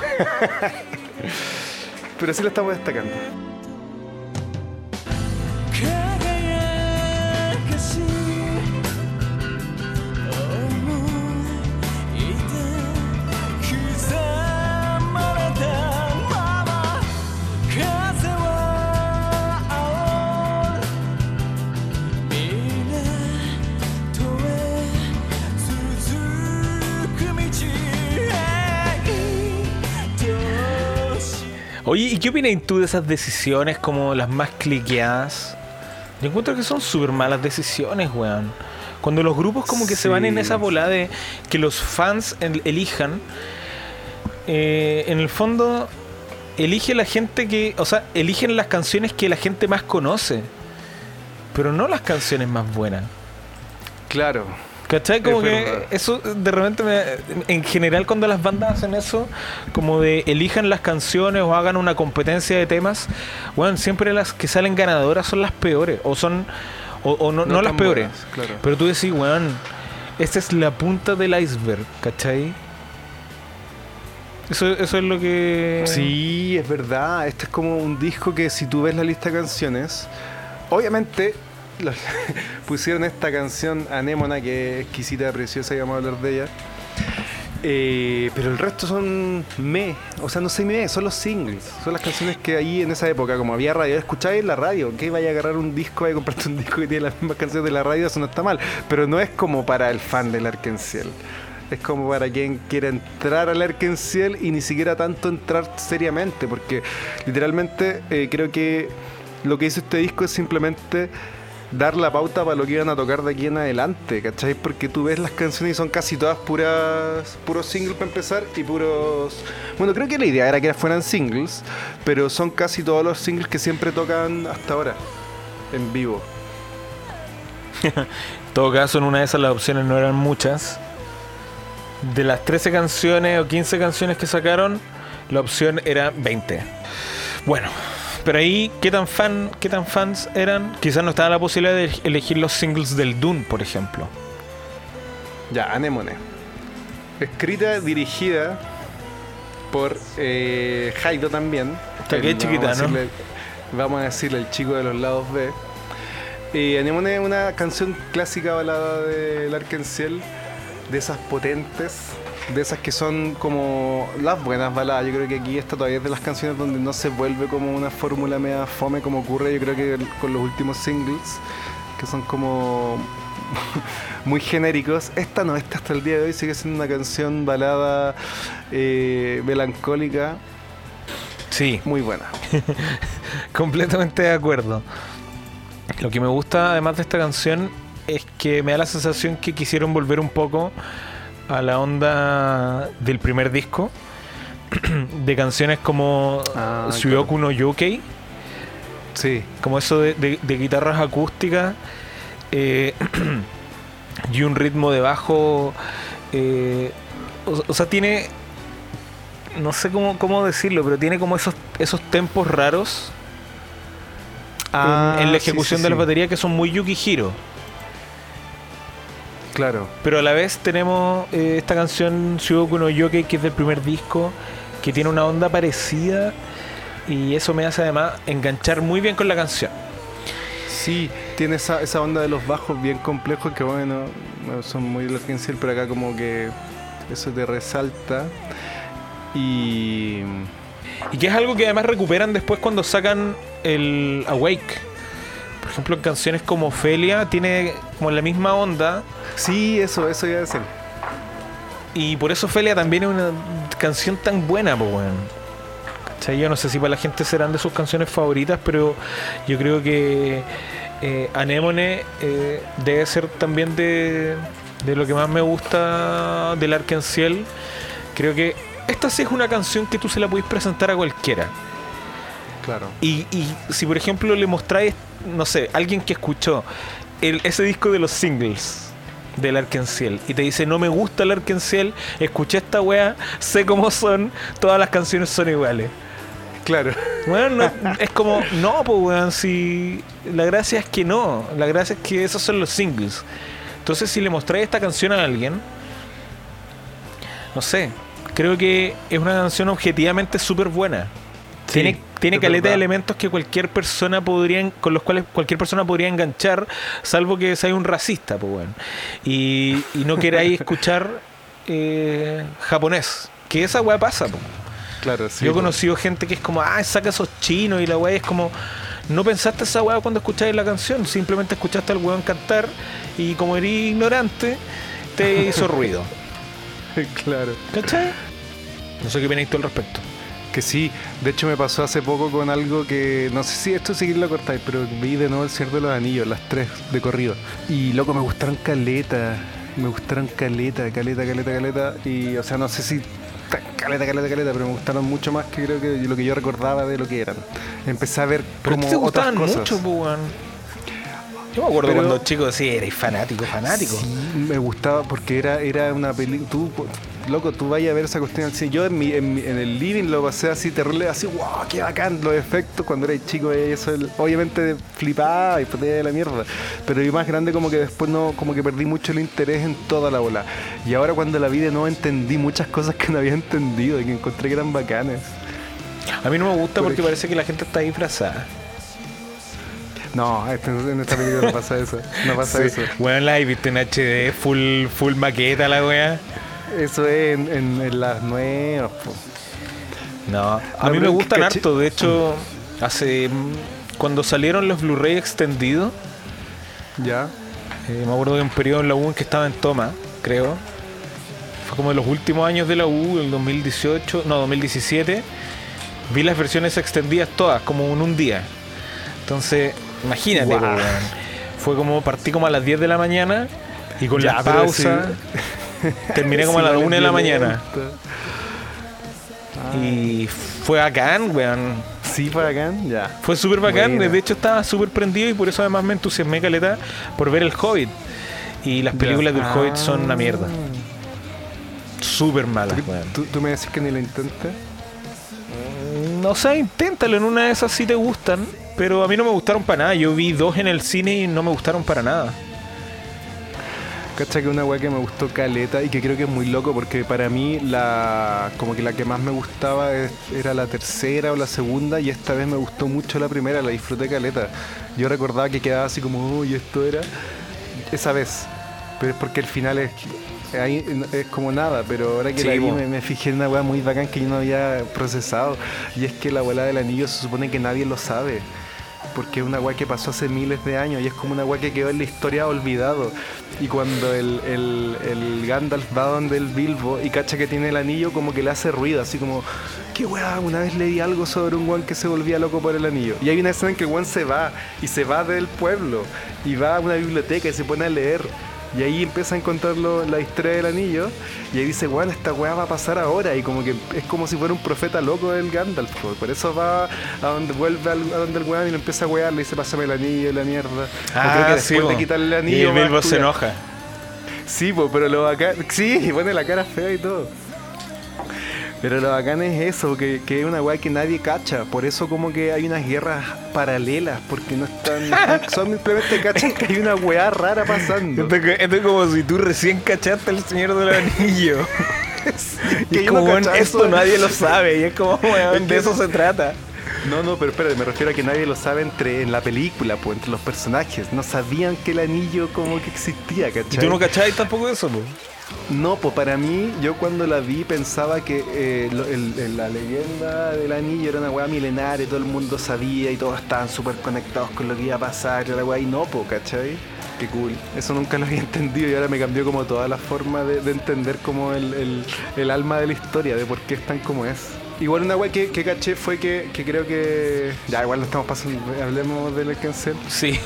Pero sí lo estamos destacando. Oye, ¿y qué opinas tú de esas decisiones como las más cliqueadas? Yo encuentro que son súper malas decisiones, weón. Cuando los grupos como que se van en esa bola de que los fans el- elijan, eh, en el fondo elige la gente que, o sea, eligen las canciones que la gente más conoce, pero no las canciones más buenas. Claro. ¿Cachai? Como que verdad. eso de repente me- en general cuando las bandas hacen eso, como de elijan las canciones o hagan una competencia de temas, bueno, siempre las que salen ganadoras son las peores, o son, o, o no, No no las peores, buenas, claro. pero tú decís, weón, esta es la punta del iceberg, ¿cachai? Eso, eso es lo que... Sí, es verdad. Este es como un disco que si tú ves la lista de canciones, obviamente pusieron esta canción Anémona que es exquisita, preciosa y vamos a hablar de ella. Eh, pero el resto son me, o sea, no sé me, son los singles, son las canciones que ahí en esa época, como había radio, escucháis la radio, que vaya a agarrar un disco, vaya a comprarte un disco que tiene las mismas canciones de la radio, eso no está mal, pero no es como para el fan del Arkenciel. Es como para quien quiera entrar al Arkenciel y ni siquiera tanto entrar seriamente, porque literalmente eh, creo que lo que hizo este disco es simplemente dar la pauta para lo que iban a tocar de aquí en adelante, ¿cachai? Porque tú ves las canciones y son casi todas puras puros singles para empezar y puros... Bueno, creo que la idea era que fueran singles, pero son casi todos los singles que siempre tocan hasta ahora, en vivo. En todo caso, en una de esas las opciones no eran muchas. De las 13 canciones o 15 canciones que sacaron, la opción era 20. Bueno, pero ahí, ¿qué tan fan, qué tan fans eran? Quizás no estaba la posibilidad de elegir los singles del Dune, por ejemplo. Ya, Anemone. Escrita, dirigida por eh, Jaido también. Takechi El- Kitano. Vamos a decirle, vamos a decirle el chico de los lados B. Y Anemone es una canción clásica balada del Arkenciel, de esas potentes, de esas que son como las buenas baladas. Yo creo que aquí esta todavía es de las canciones donde no se vuelve como una fórmula media fome como ocurre yo creo que con los últimos singles, que son como muy genéricos. Esta no, esta hasta el día de hoy sigue siendo una canción balada eh, melancólica Sí, muy buena. completamente de acuerdo. Lo que me gusta además de esta canción es que me da la sensación que quisieron volver un poco a la onda del primer disco. de canciones como Ah, Suyoku no Yokei, Sí, como eso de, de- de guitarras acústicas eh, y un ritmo de bajo. eh, o, o sea, tiene. No sé cómo, cómo decirlo, pero tiene como esos, esos tempos raros en- en, la ejecución de la batería que son muy Yukihiro. Claro. Pero a la vez tenemos eh, esta canción Shugoku no Yoke que es del primer disco, que tiene una onda parecida y eso me hace además enganchar muy bien con la canción. Sí, tiene esa, esa onda de los bajos bien complejos que bueno, no son muy Larkensiel, pero acá como que eso te resalta. Y Y que es algo que además recuperan después cuando sacan el Awake. Por ejemplo, en canciones como Ophelia tiene como la misma onda sí, eso, eso iba a decir. y por eso Ophelia también es una canción tan buena, pues weón. ¿Cachai? Yo no sé si para la gente serán de sus canciones favoritas, pero yo creo que eh, Anemone eh, debe ser también de, de lo que más me gusta del Arkenciel. Creo que esta sí es una canción que tú se la podés presentar a cualquiera. Claro. Y, y si por ejemplo le mostráis, no sé, alguien que escuchó el- ese disco de los singles del Arkenciel y te dice no me gusta el Arkenciel, escuché esta wea, sé cómo son, todas las canciones son iguales. Claro. Bueno, no- es como, no, pues weón, si la gracia es que no, la gracia es que esos son los singles. Entonces si le mostráis esta canción a alguien, no sé, creo que es una canción objetivamente súper buena. Sí, tiene tiene caleta de elementos que cualquier persona podría, con los cuales cualquier persona podría enganchar, salvo que sea un racista, pues bueno. Y, y no queráis escuchar eh, japonés. Que esa weá pasa, pues. Claro, sí. Yo he conocido gente que es como, ah, saca esos chinos y la weá es como, no pensaste esa weá cuando escucháis la canción, simplemente escuchaste al weón cantar y como eres ignorante, te hizo ruido. claro. ¿Cachai? No sé qué opináis tú al respecto. Que sí. De hecho, me pasó hace poco con algo que. No sé si esto seguirlo cortáis, pero vi de nuevo el Cierre de los Anillos, las tres de corrido. Y loco, me gustaron caleta. Me gustaron caleta, caleta, caleta, caleta. Y, o sea, no sé si. ta- Caleta, caleta, caleta, pero me gustaron mucho más que creo que lo que yo recordaba de lo que eran. Empecé a ver Pero como te otras gustaban cosas. mucho, weón. Yo me acuerdo Pero- cuando chico, sí, eres fanático, fanático. Sí, me gustaba porque era, era una película. Tú, loco, tú vayas a ver esa cuestión así. Yo en, mi, en, mi- en el living lo pasé así terrible, así, wow, qué bacán los efectos. Cuando era chico, veía eso, obviamente flipaba y de la mierda. Pero yo más grande, como que después no, como que perdí mucho el interés en toda la bola. Y ahora, cuando la vi de nuevo, entendí muchas cosas que no había entendido y que encontré que eran bacanes. A mí no me gusta Por porque parece que la gente está disfrazada. No, este- en esta película no pasa eso. No pasa eso. Weón, la viste en HD, full, full maqueta la weá. Eso es en, en- en las nuevas. No, a mí me gustan harto. De hecho, hace. mm, Cuando salieron los Blu-ray extendidos, ¿Ya? eh, me acuerdo de un periodo en la U en que estaba en toma, creo. Fue como de los últimos años de la U, el 2018, no, 2017. Vi las versiones extendidas todas, como en un día. Entonces, imagínate, weón. Fue como partí como a las 10 de la mañana y con Ya, la pausa terminé como a las igual 1 de la mañana. violento. Y fue bacán, weón. Sí, para acá, ya. Fue súper bacán, Buena. de hecho estaba súper prendido y por eso además me entusiasmé caleta por ver el Hobbit. Y las películas del Ah. Hobbit son una mierda. Súper malas, ¿Tú, weón. tú, tú me decís que ni lo intentes? No sé, inténtalo, en una de esas sí te gustan, pero a mí no me gustaron para nada. Yo vi dos en el cine y no me gustaron para nada. Cacha que una weá que me gustó caleta y que creo que es muy loco porque para mí la como que la que más me gustaba es- era la tercera o la segunda y esta vez me gustó mucho la primera, la disfruté caleta. Yo recordaba que quedaba así como, uy, esto era esa vez. Pero es porque el final es ahí es como nada, pero ahora que Sí, la vi me fijé en una weá muy bacán que yo no había procesado y es que la abuela del anillo se supone que nadie lo sabe. Porque es una weá que pasó hace miles de años y es como una weá que quedó en la historia olvidado. Y cuando el, el, el Gandalf va donde el Bilbo y cacha que tiene el anillo, como que le hace ruido, así como, qué weá, una vez leí algo sobre un weón que se volvía loco por el anillo. Y hay una escena en que el weón se va y se va del pueblo y va a una biblioteca y se pone a leer. Y ahí empieza a encontrarlo la historia del anillo. Y ahí dice, bueno, esta weá va a pasar ahora. Y como que es como si fuera un profeta loco del Gandalf. po. Por eso va a donde vuelve al- a donde el weón y lo empieza a wear. Le dice, pásame el anillo y la mierda. Creo que después de quitarle el anillo. Y el Bilbo se enoja. Sí, po, pero lo bacán. Sí, y pone la cara fea y todo. Pero lo bacán es eso, que, que es una weá que nadie cacha. Por eso como que hay unas guerras paralelas, porque no están... son simplemente cachan que hay una weá rara pasando. Esto, es- esto es como si tú recién cachaste el Señor del Anillo. y que yo como, no esto nadie lo sabe. Y es como, weón, Es de eso se trata. No, no, pero espérate, me refiero a que nadie lo sabe entre en la película, pues, entre los personajes. No sabían que el anillo como que existía, Y ¿cachai? tú no cachabas tampoco eso, po. No, pues para mí, yo cuando la vi pensaba que eh, lo- el- el- la leyenda del anillo era una weá milenaria, y todo el mundo sabía y todos estaban súper conectados con lo que iba a pasar, y la weá, y no, pues, ¿cachai? Qué cool. Eso nunca lo había entendido y ahora me cambió como toda la forma de, de entender como el, alma de la historia, de por qué es tan como es. Igual una weá que, que caché fue que, que creo que... Ya, igual lo estamos pasando, hablemos del cancel. Sí.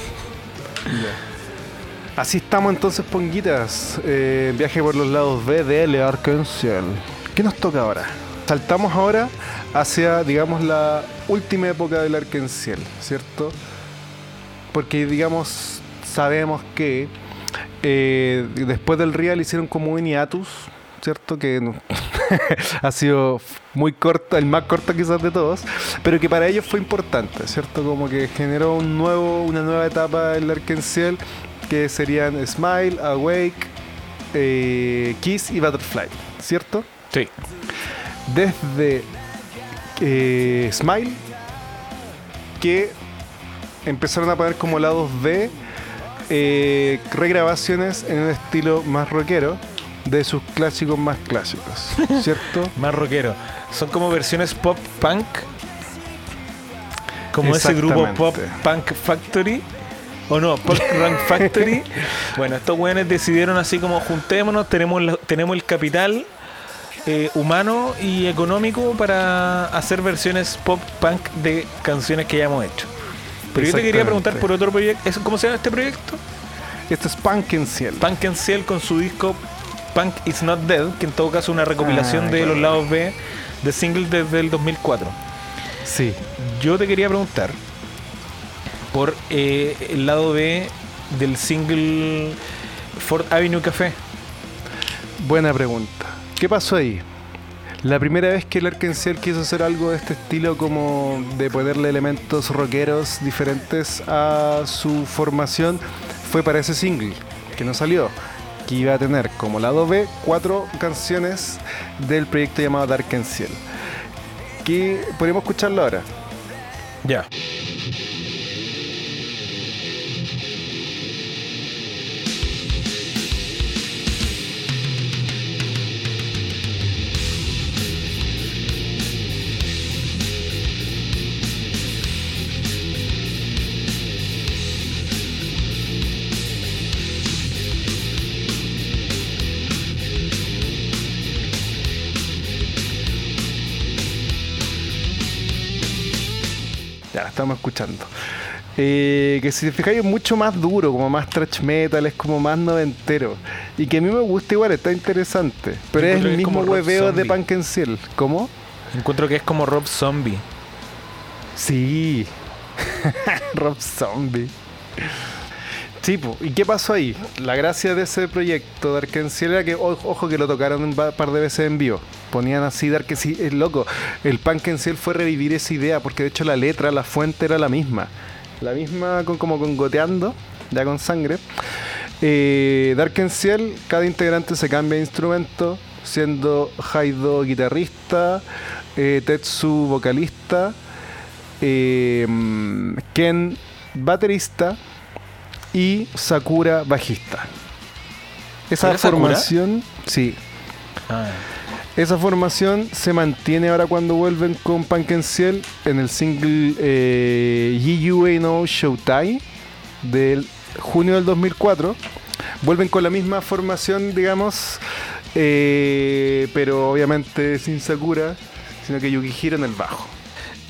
Así estamos entonces, Ponguitas. Eh, viaje por los lados B de L. Arkansas. ¿Qué nos toca ahora? Saltamos ahora hacia, digamos, la última época del Arkansas, ¿cierto? Porque, digamos, sabemos que eh, después del Real hicieron como un hiatus, ¿cierto? Que ha sido muy corto, el más corto quizás de todos, pero que para ellos fue importante, ¿cierto? Como que generó un nuevo, una nueva etapa en el Arkansas que serían Smile, Awake, eh, Kiss y Butterfly, ¿cierto? Sí. Desde eh, Smile, que empezaron a poner como lados B eh, regrabaciones en un estilo más rockero de sus clásicos más clásicos, ¿cierto? Más rockero. Son como versiones pop punk. Como ese grupo pop punk factory. O no, pop rank factory. bueno, estos weones decidieron así como juntémonos, tenemos, la- tenemos el capital. eh, humano y económico para hacer versiones pop punk de canciones que ya hemos hecho. Pero yo te quería preguntar por otro proyecto. ¿Es- ¿Cómo se llama este proyecto? Esto es Punk en Ciel. Punk and Ciel con su disco Punk Is Not Dead, que en todo caso es una recopilación Ah, de claro. los lados B de singles desde el 2004. Sí. Yo te quería preguntar por eh, el lado B del single Ford Avenue Café. Buena pregunta. ¿Qué pasó ahí? La primera vez que el Arkenciel quiso hacer algo de este estilo como de ponerle elementos rockeros diferentes a su formación fue para ese single que no salió, que iba a tener como lado B cuatro canciones del proyecto llamado Dark Ciel. Que podemos escucharlo ahora. Ya. Ya estamos escuchando. Eh, que si te fijáis es mucho más duro, como más thrash metal, es como más noventero. Y que a mí me gusta igual, está interesante. Pero es el mismo hueveo de. Punk en Ciel. ¿Cómo? Encuentro que es como Rob Zombie. Sí. Rob Zombie. Sí, po. ¿y qué pasó ahí? La gracia de ese proyecto de Arkenciel era que, ojo, que lo tocaron un par de veces en vivo. Ponían así de Arkenciel, es loco. El Punk en Ciel fue revivir esa idea, porque de hecho la letra, la fuente era la misma. La misma con, como con goteando, ya con sangre. Eh, Dark en Ciel, cada integrante se cambia de instrumento, siendo Haido guitarrista, eh, Tetsu vocalista, eh, Ken baterista y Sakura bajista. Esa ¿Era Sakura? formación, sí, Ah, esa formación se mantiene ahora cuando vuelven con Punk Ciel en el single eh, no Shoutai del junio del 2004. Vuelven con la misma formación, digamos, eh, pero obviamente sin Sakura, sino que Yukihiro en el bajo.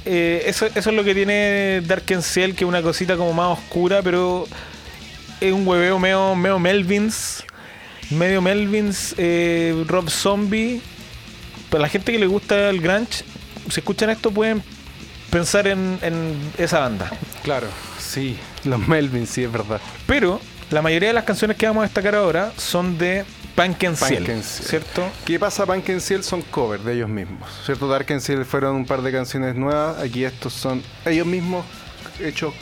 Eh, eso, eso es lo que tiene Dark Ciel, que es una cosita como más oscura, pero es un hueveo medio, medio Melvins. Medio Melvins, eh, Rob Zombie. Para la gente que le gusta el grunge, si escuchan esto pueden pensar en, en esa banda. Claro, sí, los Melvin, sí, es verdad. Pero la mayoría de las canciones que vamos a destacar ahora son de Punk and Punk Ciel, and Ciel. ¿cierto? ¿Qué pasa? Punk and Ciel son covers de ellos mismos, ¿cierto? Dark and Ciel fueron un par de canciones nuevas, aquí estos son ellos mismos hechos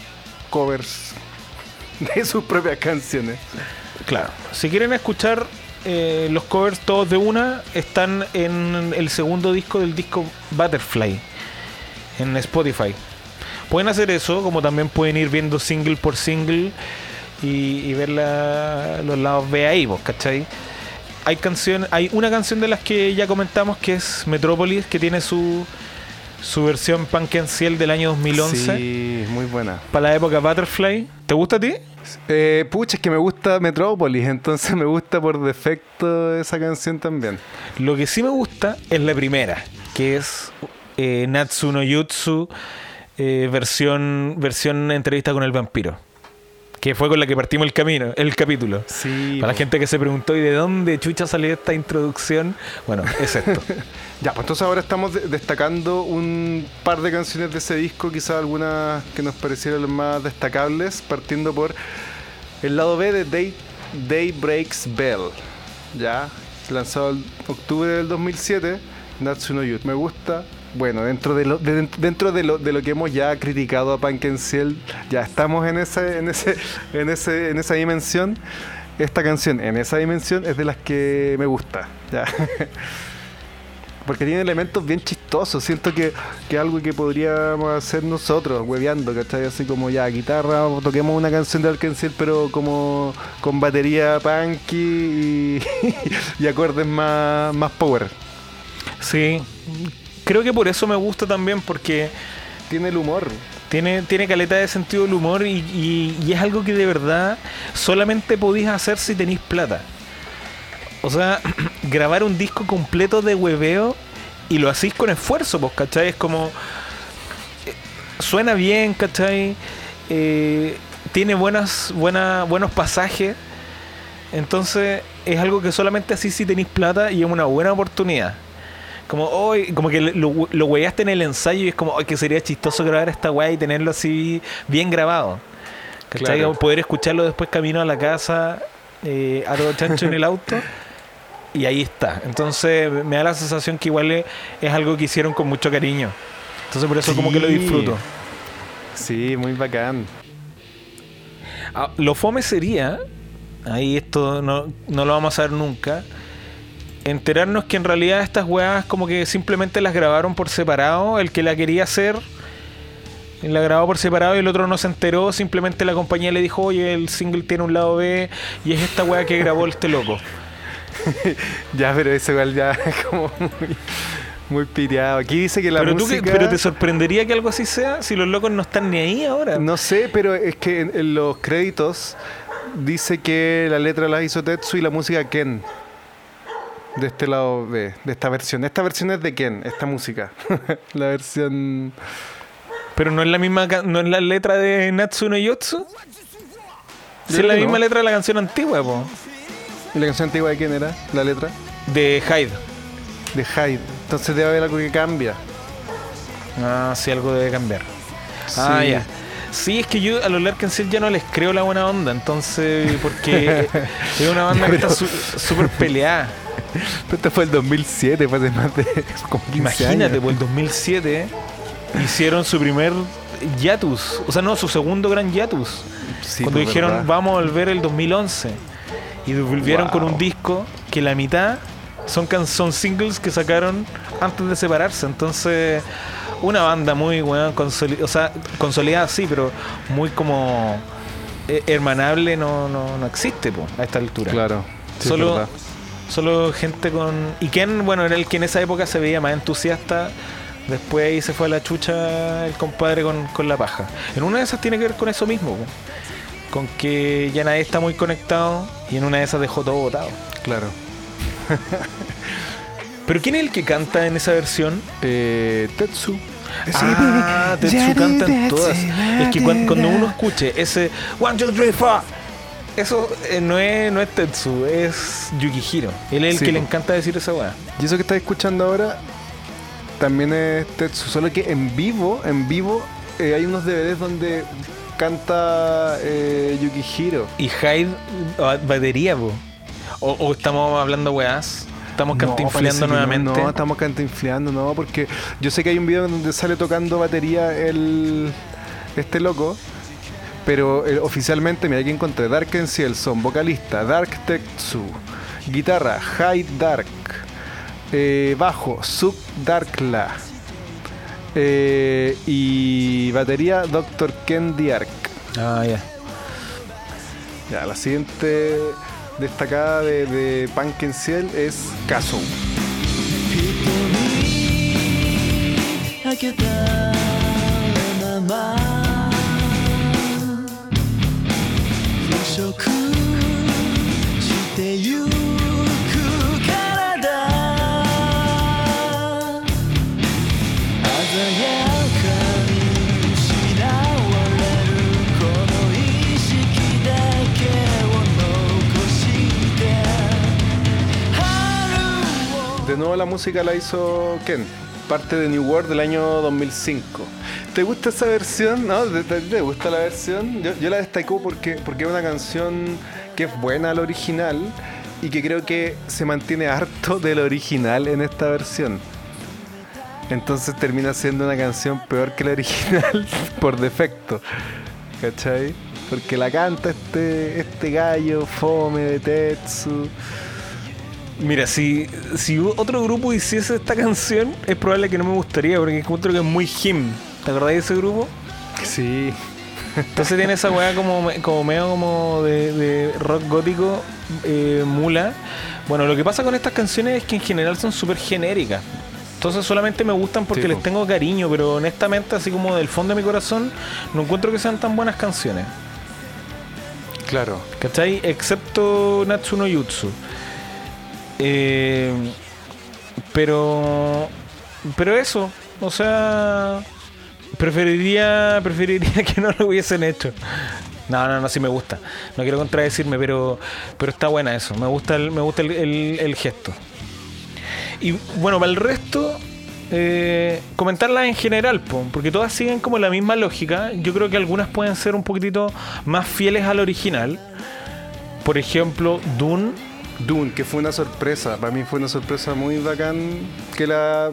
covers de sus propias canciones. Claro. Si quieren escuchar eh, los covers todos de una, están en el segundo disco del disco Butterfly en Spotify. Pueden hacer eso, como también pueden ir viendo single por single y, y ver la- los lados B ahí, vos, ¿cachai? Hay canción, hay una canción de las que ya comentamos que es Metrópolis, que tiene su, su versión punk and ciel del año 2011 Sí, muy buena. para la época Butterfly. ¿Te gusta a ti? Eh, pucha, es que me gusta Metrópolis, entonces me gusta por defecto esa canción también. Lo que sí me gusta es la primera, que es eh, Natsu no Jutsu, eh, versión, versión entrevista con el vampiro. Que fue con la que partimos el camino, el capítulo. Sí. Para la po. gente que se preguntó, ¿y de dónde chucha salió esta introducción? Bueno, es esto. Ya, pues entonces ahora estamos de- destacando un par de canciones de ese disco, quizás algunas que nos parecieran las más destacables, partiendo por el lado B de Day, Day Breaks Bell, ya, lanzado en octubre del 2007, Natsuno Youth. Me gusta. Bueno, dentro de lo, de- dentro de lo, de lo que hemos ya criticado a Ciel, ya estamos en ese, en ese, en ese, en esa dimensión. Esta canción, en esa dimensión, es de las que me gusta. Ya. Porque tiene elementos bien chistosos. Siento que, que algo que podríamos hacer nosotros, hueveando, ¿cachai? Así como ya, guitarra, toquemos una canción de Alcancel, pero como con batería punky y, y acordes más, más power. Sí, creo que por eso me gusta también, porque Tiene el humor. tiene, tiene caleta de sentido del humor y, y- y es algo que de verdad solamente podéis hacer si tenéis plata. O sea, grabar un disco completo de hueveo y lo hacís con esfuerzo, pues, ¿cachai? Es como. eh, Suena bien, ¿cachai? Eh, tiene buenas, buena, buenos pasajes. Entonces, es algo que solamente así si tenéis plata y es una buena oportunidad. Como hoy, como que lo, lo hueaste en el ensayo y es como, "Ay, que sería chistoso grabar esta weá y tenerlo así bien grabado. ¿Cachai? Claro. Poder escucharlo después camino a la casa, eh, a todo chancho en el auto. Y ahí está. Entonces me da la sensación que igual es, es algo que hicieron con mucho cariño. Entonces por eso como que lo disfruto. Sí, muy bacán. Ah, lo fome sería, ahí esto no, no lo vamos a ver nunca, enterarnos que en realidad estas weas como que simplemente las grabaron por separado, el que la quería hacer la grabó por separado y el otro no se enteró, simplemente la compañía le dijo, oye, el single tiene un lado B y es esta wea que grabó este loco. Ya, pero eso igual ya es como muy, muy piteado. Aquí dice que la pero, tú que- música... pero te sorprendería que algo así sea si los locos no están ni ahí ahora. No sé, pero es que en, en los créditos dice que la letra la hizo Tetsu y la música Ken. De este lado B, de esta versión. Esta versión es de Ken, esta música. la versión... Pero no es la misma, no es la letra de Natsuno Yotsu. Si creo es la misma no. letra de la canción antigua, po. ¿Y la canción antigua de quién era? La letra. De Hyde. De Hyde. Entonces debe haber algo que cambia. Ah, sí, algo debe cambiar. Ah, Sí. ya. Sí, es que yo a los Larkensil ya no les creo la buena onda, entonces, porque es una banda que está su- súper peleada. Esto fue el 2007, fue hace más de como 15 Imagínate, años. por el 2007 hicieron su primer Yatus, o sea, no, su segundo gran Yatus. Sí, cuando pues, dijeron verdad. vamos a volver el 2011 y volvieron con un disco que la mitad son can- son singles que sacaron antes de separarse entonces una banda muy weón, consoli- o sea consolidada sí pero muy como eh, hermanable no, no, no existe po, a esta altura Claro. sí, solo. Solo gente con y Ken bueno era el que en esa época se veía más entusiasta. Después ahí se fue a la chucha el compadre con, con la paja. En una de esas tiene que ver con eso mismo con que ya nadie está muy conectado y en una de esas dejó todo botado. Claro. pero quién es el que canta en esa versión Eh, Tetsu. ah, Tetsu canta en todas. es que cuan- cuando, uno escuche ese one two three four eso eh, no es no es Tetsu es Yukihiro él es el Sí, que le encanta decir esa weá Y eso que estás escuchando ahora también es Tetsu, solo que en vivo, en vivo eh, hay unos DVDs donde canta eh, Yukihiro. Y Hyde, ah, batería, po. O, o estamos hablando weás. Estamos cantinfleando que no, nuevamente. No, estamos cantinfleando, no, porque yo sé que hay un video donde sale tocando batería el este loco, pero eh, oficialmente, mira, aquí encontré Dark Cielson, vocalista, Dark Tetsu, guitarra, High Dark, eh, bajo, Sub Darkla, eh, y batería, Dr. Ken Diark. Ah, ya. Ya, la siguiente destacada de, de Punk en Ciel es Kazu. 食してゆく体鮮やかに失われるこの意識だけを残して春を De nuevo la música la hizo Ken, parte de New World del año 2005. ¿Te gusta esa versión? ¿No? ¿Te, gusta la versión? Yo, yo la destaco porque, porque es una canción que es buena al original y que creo que se mantiene harto del original en esta versión. Entonces termina siendo una canción peor que la original por defecto. ¿Cachai? Porque la canta este, este gallo fome de Tetsu. Mira, si, si otro grupo hiciese esta canción, es probable que no me gustaría, porque encuentro que es muy him. ¿Te acordás de ese grupo? Sí, Entonces tiene esa weá como, como medio como de, de rock gótico, eh, mula. Bueno, lo que pasa con estas canciones es que en general son súper genéricas. Entonces solamente me gustan porque Sí, les tengo cariño, pero honestamente, así como del fondo de mi corazón, no encuentro que sean tan buenas canciones. claro. ¿Cachai? Excepto Natsuno Yutsu. Eh, pero. Pero eso. O sea. Preferiría. Preferiría que no lo hubiesen hecho. No, no, no, sí me gusta. No quiero contradecirme, pero. Pero está buena eso. Me gusta el, me gusta el, gesto. Y bueno, para el resto. eh, comentarlas en general, po, porque todas siguen como la misma lógica. Yo creo que algunas pueden ser un poquitito más fieles al original. Por ejemplo, Dune Dune, que fue una sorpresa. Para mí fue una sorpresa muy bacán que la.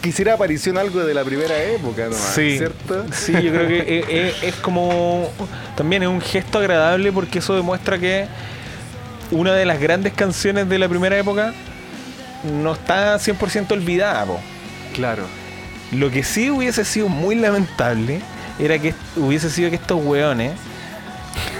Quisiera aparición algo de la primera época, nomás, Sí, ¿cierto? sí, yo creo que es, como también es un gesto agradable porque eso demuestra que una de las grandes canciones de la primera época no está 100% olvidada. po. Claro. Lo que sí hubiese sido muy lamentable era que hubiese sido que estos weones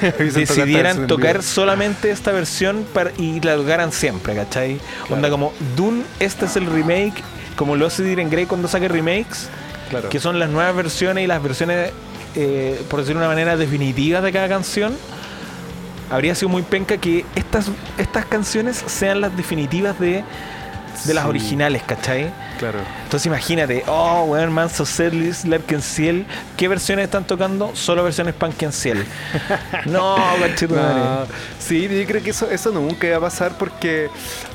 decidieran tocar solamente esta versión para- y la tocaran siempre, ¿cachai? Onda como Dune, este es el remake, como lo hace Diren Grey cuando saque remakes, Claro. que son las nuevas versiones y las versiones, eh, por decirlo de una manera, definitivas de cada canción. Habría sido muy penca que estas, estas canciones sean las definitivas de, de las Sí. originales, ¿cachai? Claro. Entonces imagínate, oh, weón, Manso Sedlis, Larkin Ciel, ¿qué versiones están tocando? Solo versiones Punk en Ciel. no. No, sí, yo creo que eso, eso nunca iba a pasar porque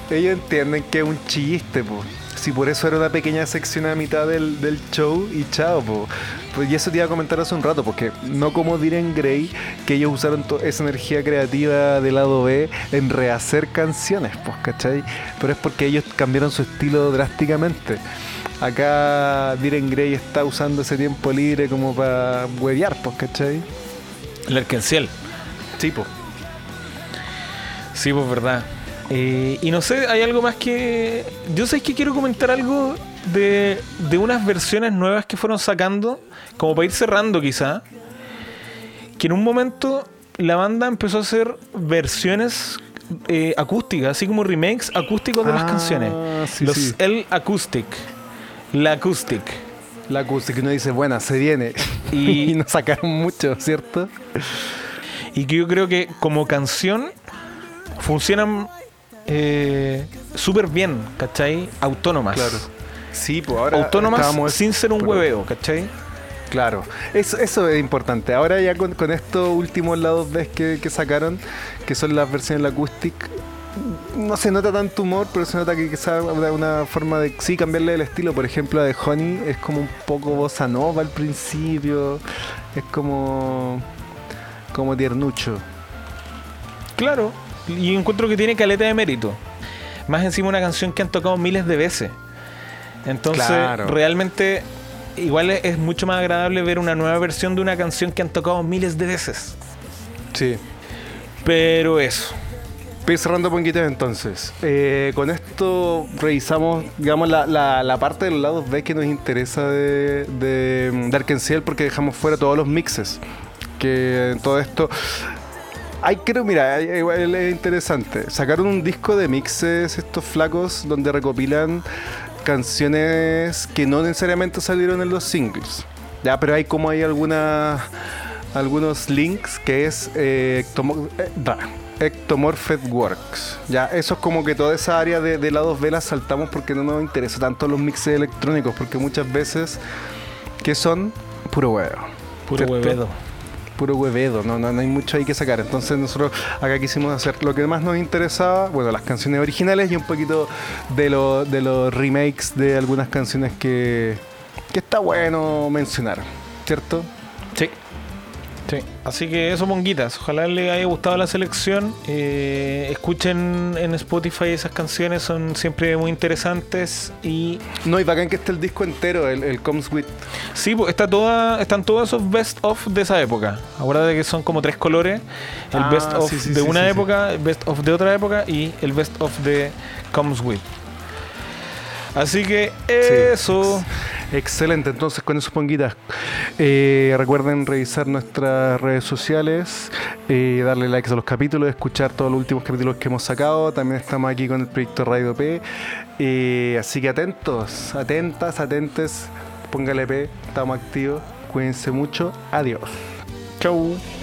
ellos entienden que es un chiste, po. Si por eso era una pequeña sección a mitad del, del show y chao, po. Pues y eso te iba a comentar hace un rato, porque no como Diren Grey, que ellos usaron esa energía creativa del lado B en rehacer canciones, pues, ¿cachai? Pero es porque ellos cambiaron su estilo drásticamente. Acá Diren Grey está usando ese tiempo libre como para huevear, pues, ¿cachai? Larkin Ciel. Tipo. Sí, pues verdad. Eh, y no sé, hay algo más que. Yo sé que quiero comentar algo de, de unas versiones nuevas que fueron sacando, como para ir cerrando quizá. Que en un momento la banda empezó a hacer versiones eh, acústicas, así como remakes acústicos de las Ah, canciones. sí, Los sí. El Acoustic. La Acoustic. La que uno dice, buena, se viene. Y- Y, no sacaron mucho, ¿cierto? Y que yo creo que como canción funcionan eh, súper bien, ¿cachai? Autónomas. Sí, pues ahora. Autónomas estábamos- sin ser un pero- hueveo, ¿cachai? Claro, eso, eso es importante. Ahora ya con, con estos últimos lados B que, que sacaron, que son las versiones del acoustic, no se nota tanto humor, pero se nota que quizás una, una forma de sí cambiarle el estilo. Por ejemplo, la de Honey es como un poco bossa nova al principio, es como como tiernucho. Claro. Y encuentro que tiene caleta de mérito. Más encima una canción que han tocado miles de veces. Entonces, Claro. realmente, igual es, es mucho más agradable ver una nueva versión de una canción que han tocado miles de veces. Sí. Pero eso. Voy cerrando ponquitas entonces. Eh, con esto revisamos, digamos, la, la- la parte de los lados B que nos interesa de, de, de Arkansas porque dejamos fuera todos los mixes. Que en todo esto. Hay, creo, mira, hay- igual es interesante. Sacaron un disco de mixes estos flacos donde recopilan canciones que no necesariamente salieron en los singles. Ya, pero hay como hay algunas algunos links que es eh, Ectomo- eh, Ectomorphed Works. Ya, eso es como que toda esa área de, de lados la saltamos porque no nos interesa tanto los mixes electrónicos, porque muchas veces que son puro huevo. Puro ¿cierto? Puro huevedo, no, no, no hay mucho ahí que sacar. Entonces nosotros acá quisimos hacer lo que más nos interesaba, bueno, las canciones originales y un poquito de, lo- de los remakes de algunas canciones que, que está bueno mencionar, ¿cierto? Sí. Sí. Así que eso, monguitas. Ojalá les haya gustado la selección. Eh, escuchen en Spotify esas canciones, son siempre muy interesantes. Y No, y bacán que esté el disco entero, el, el Comes With. sí, pues, está toda, están todos esos best of de esa época. Acuérdate que son como tres colores: el Ah, best of sí, sí, de sí, una sí, sí. época, el best of de otra época y el best of de Comes With. Así que eso. Excelente, entonces con eso ponguitas. Eh, recuerden revisar nuestras redes sociales, eh, darle likes a los capítulos, escuchar todos los últimos capítulos que hemos sacado. También estamos aquí con el proyecto Radio P. Eh, así que atentos, atentas, atentes. Póngale P, estamos activos. Cuídense mucho. Adiós. Chau.「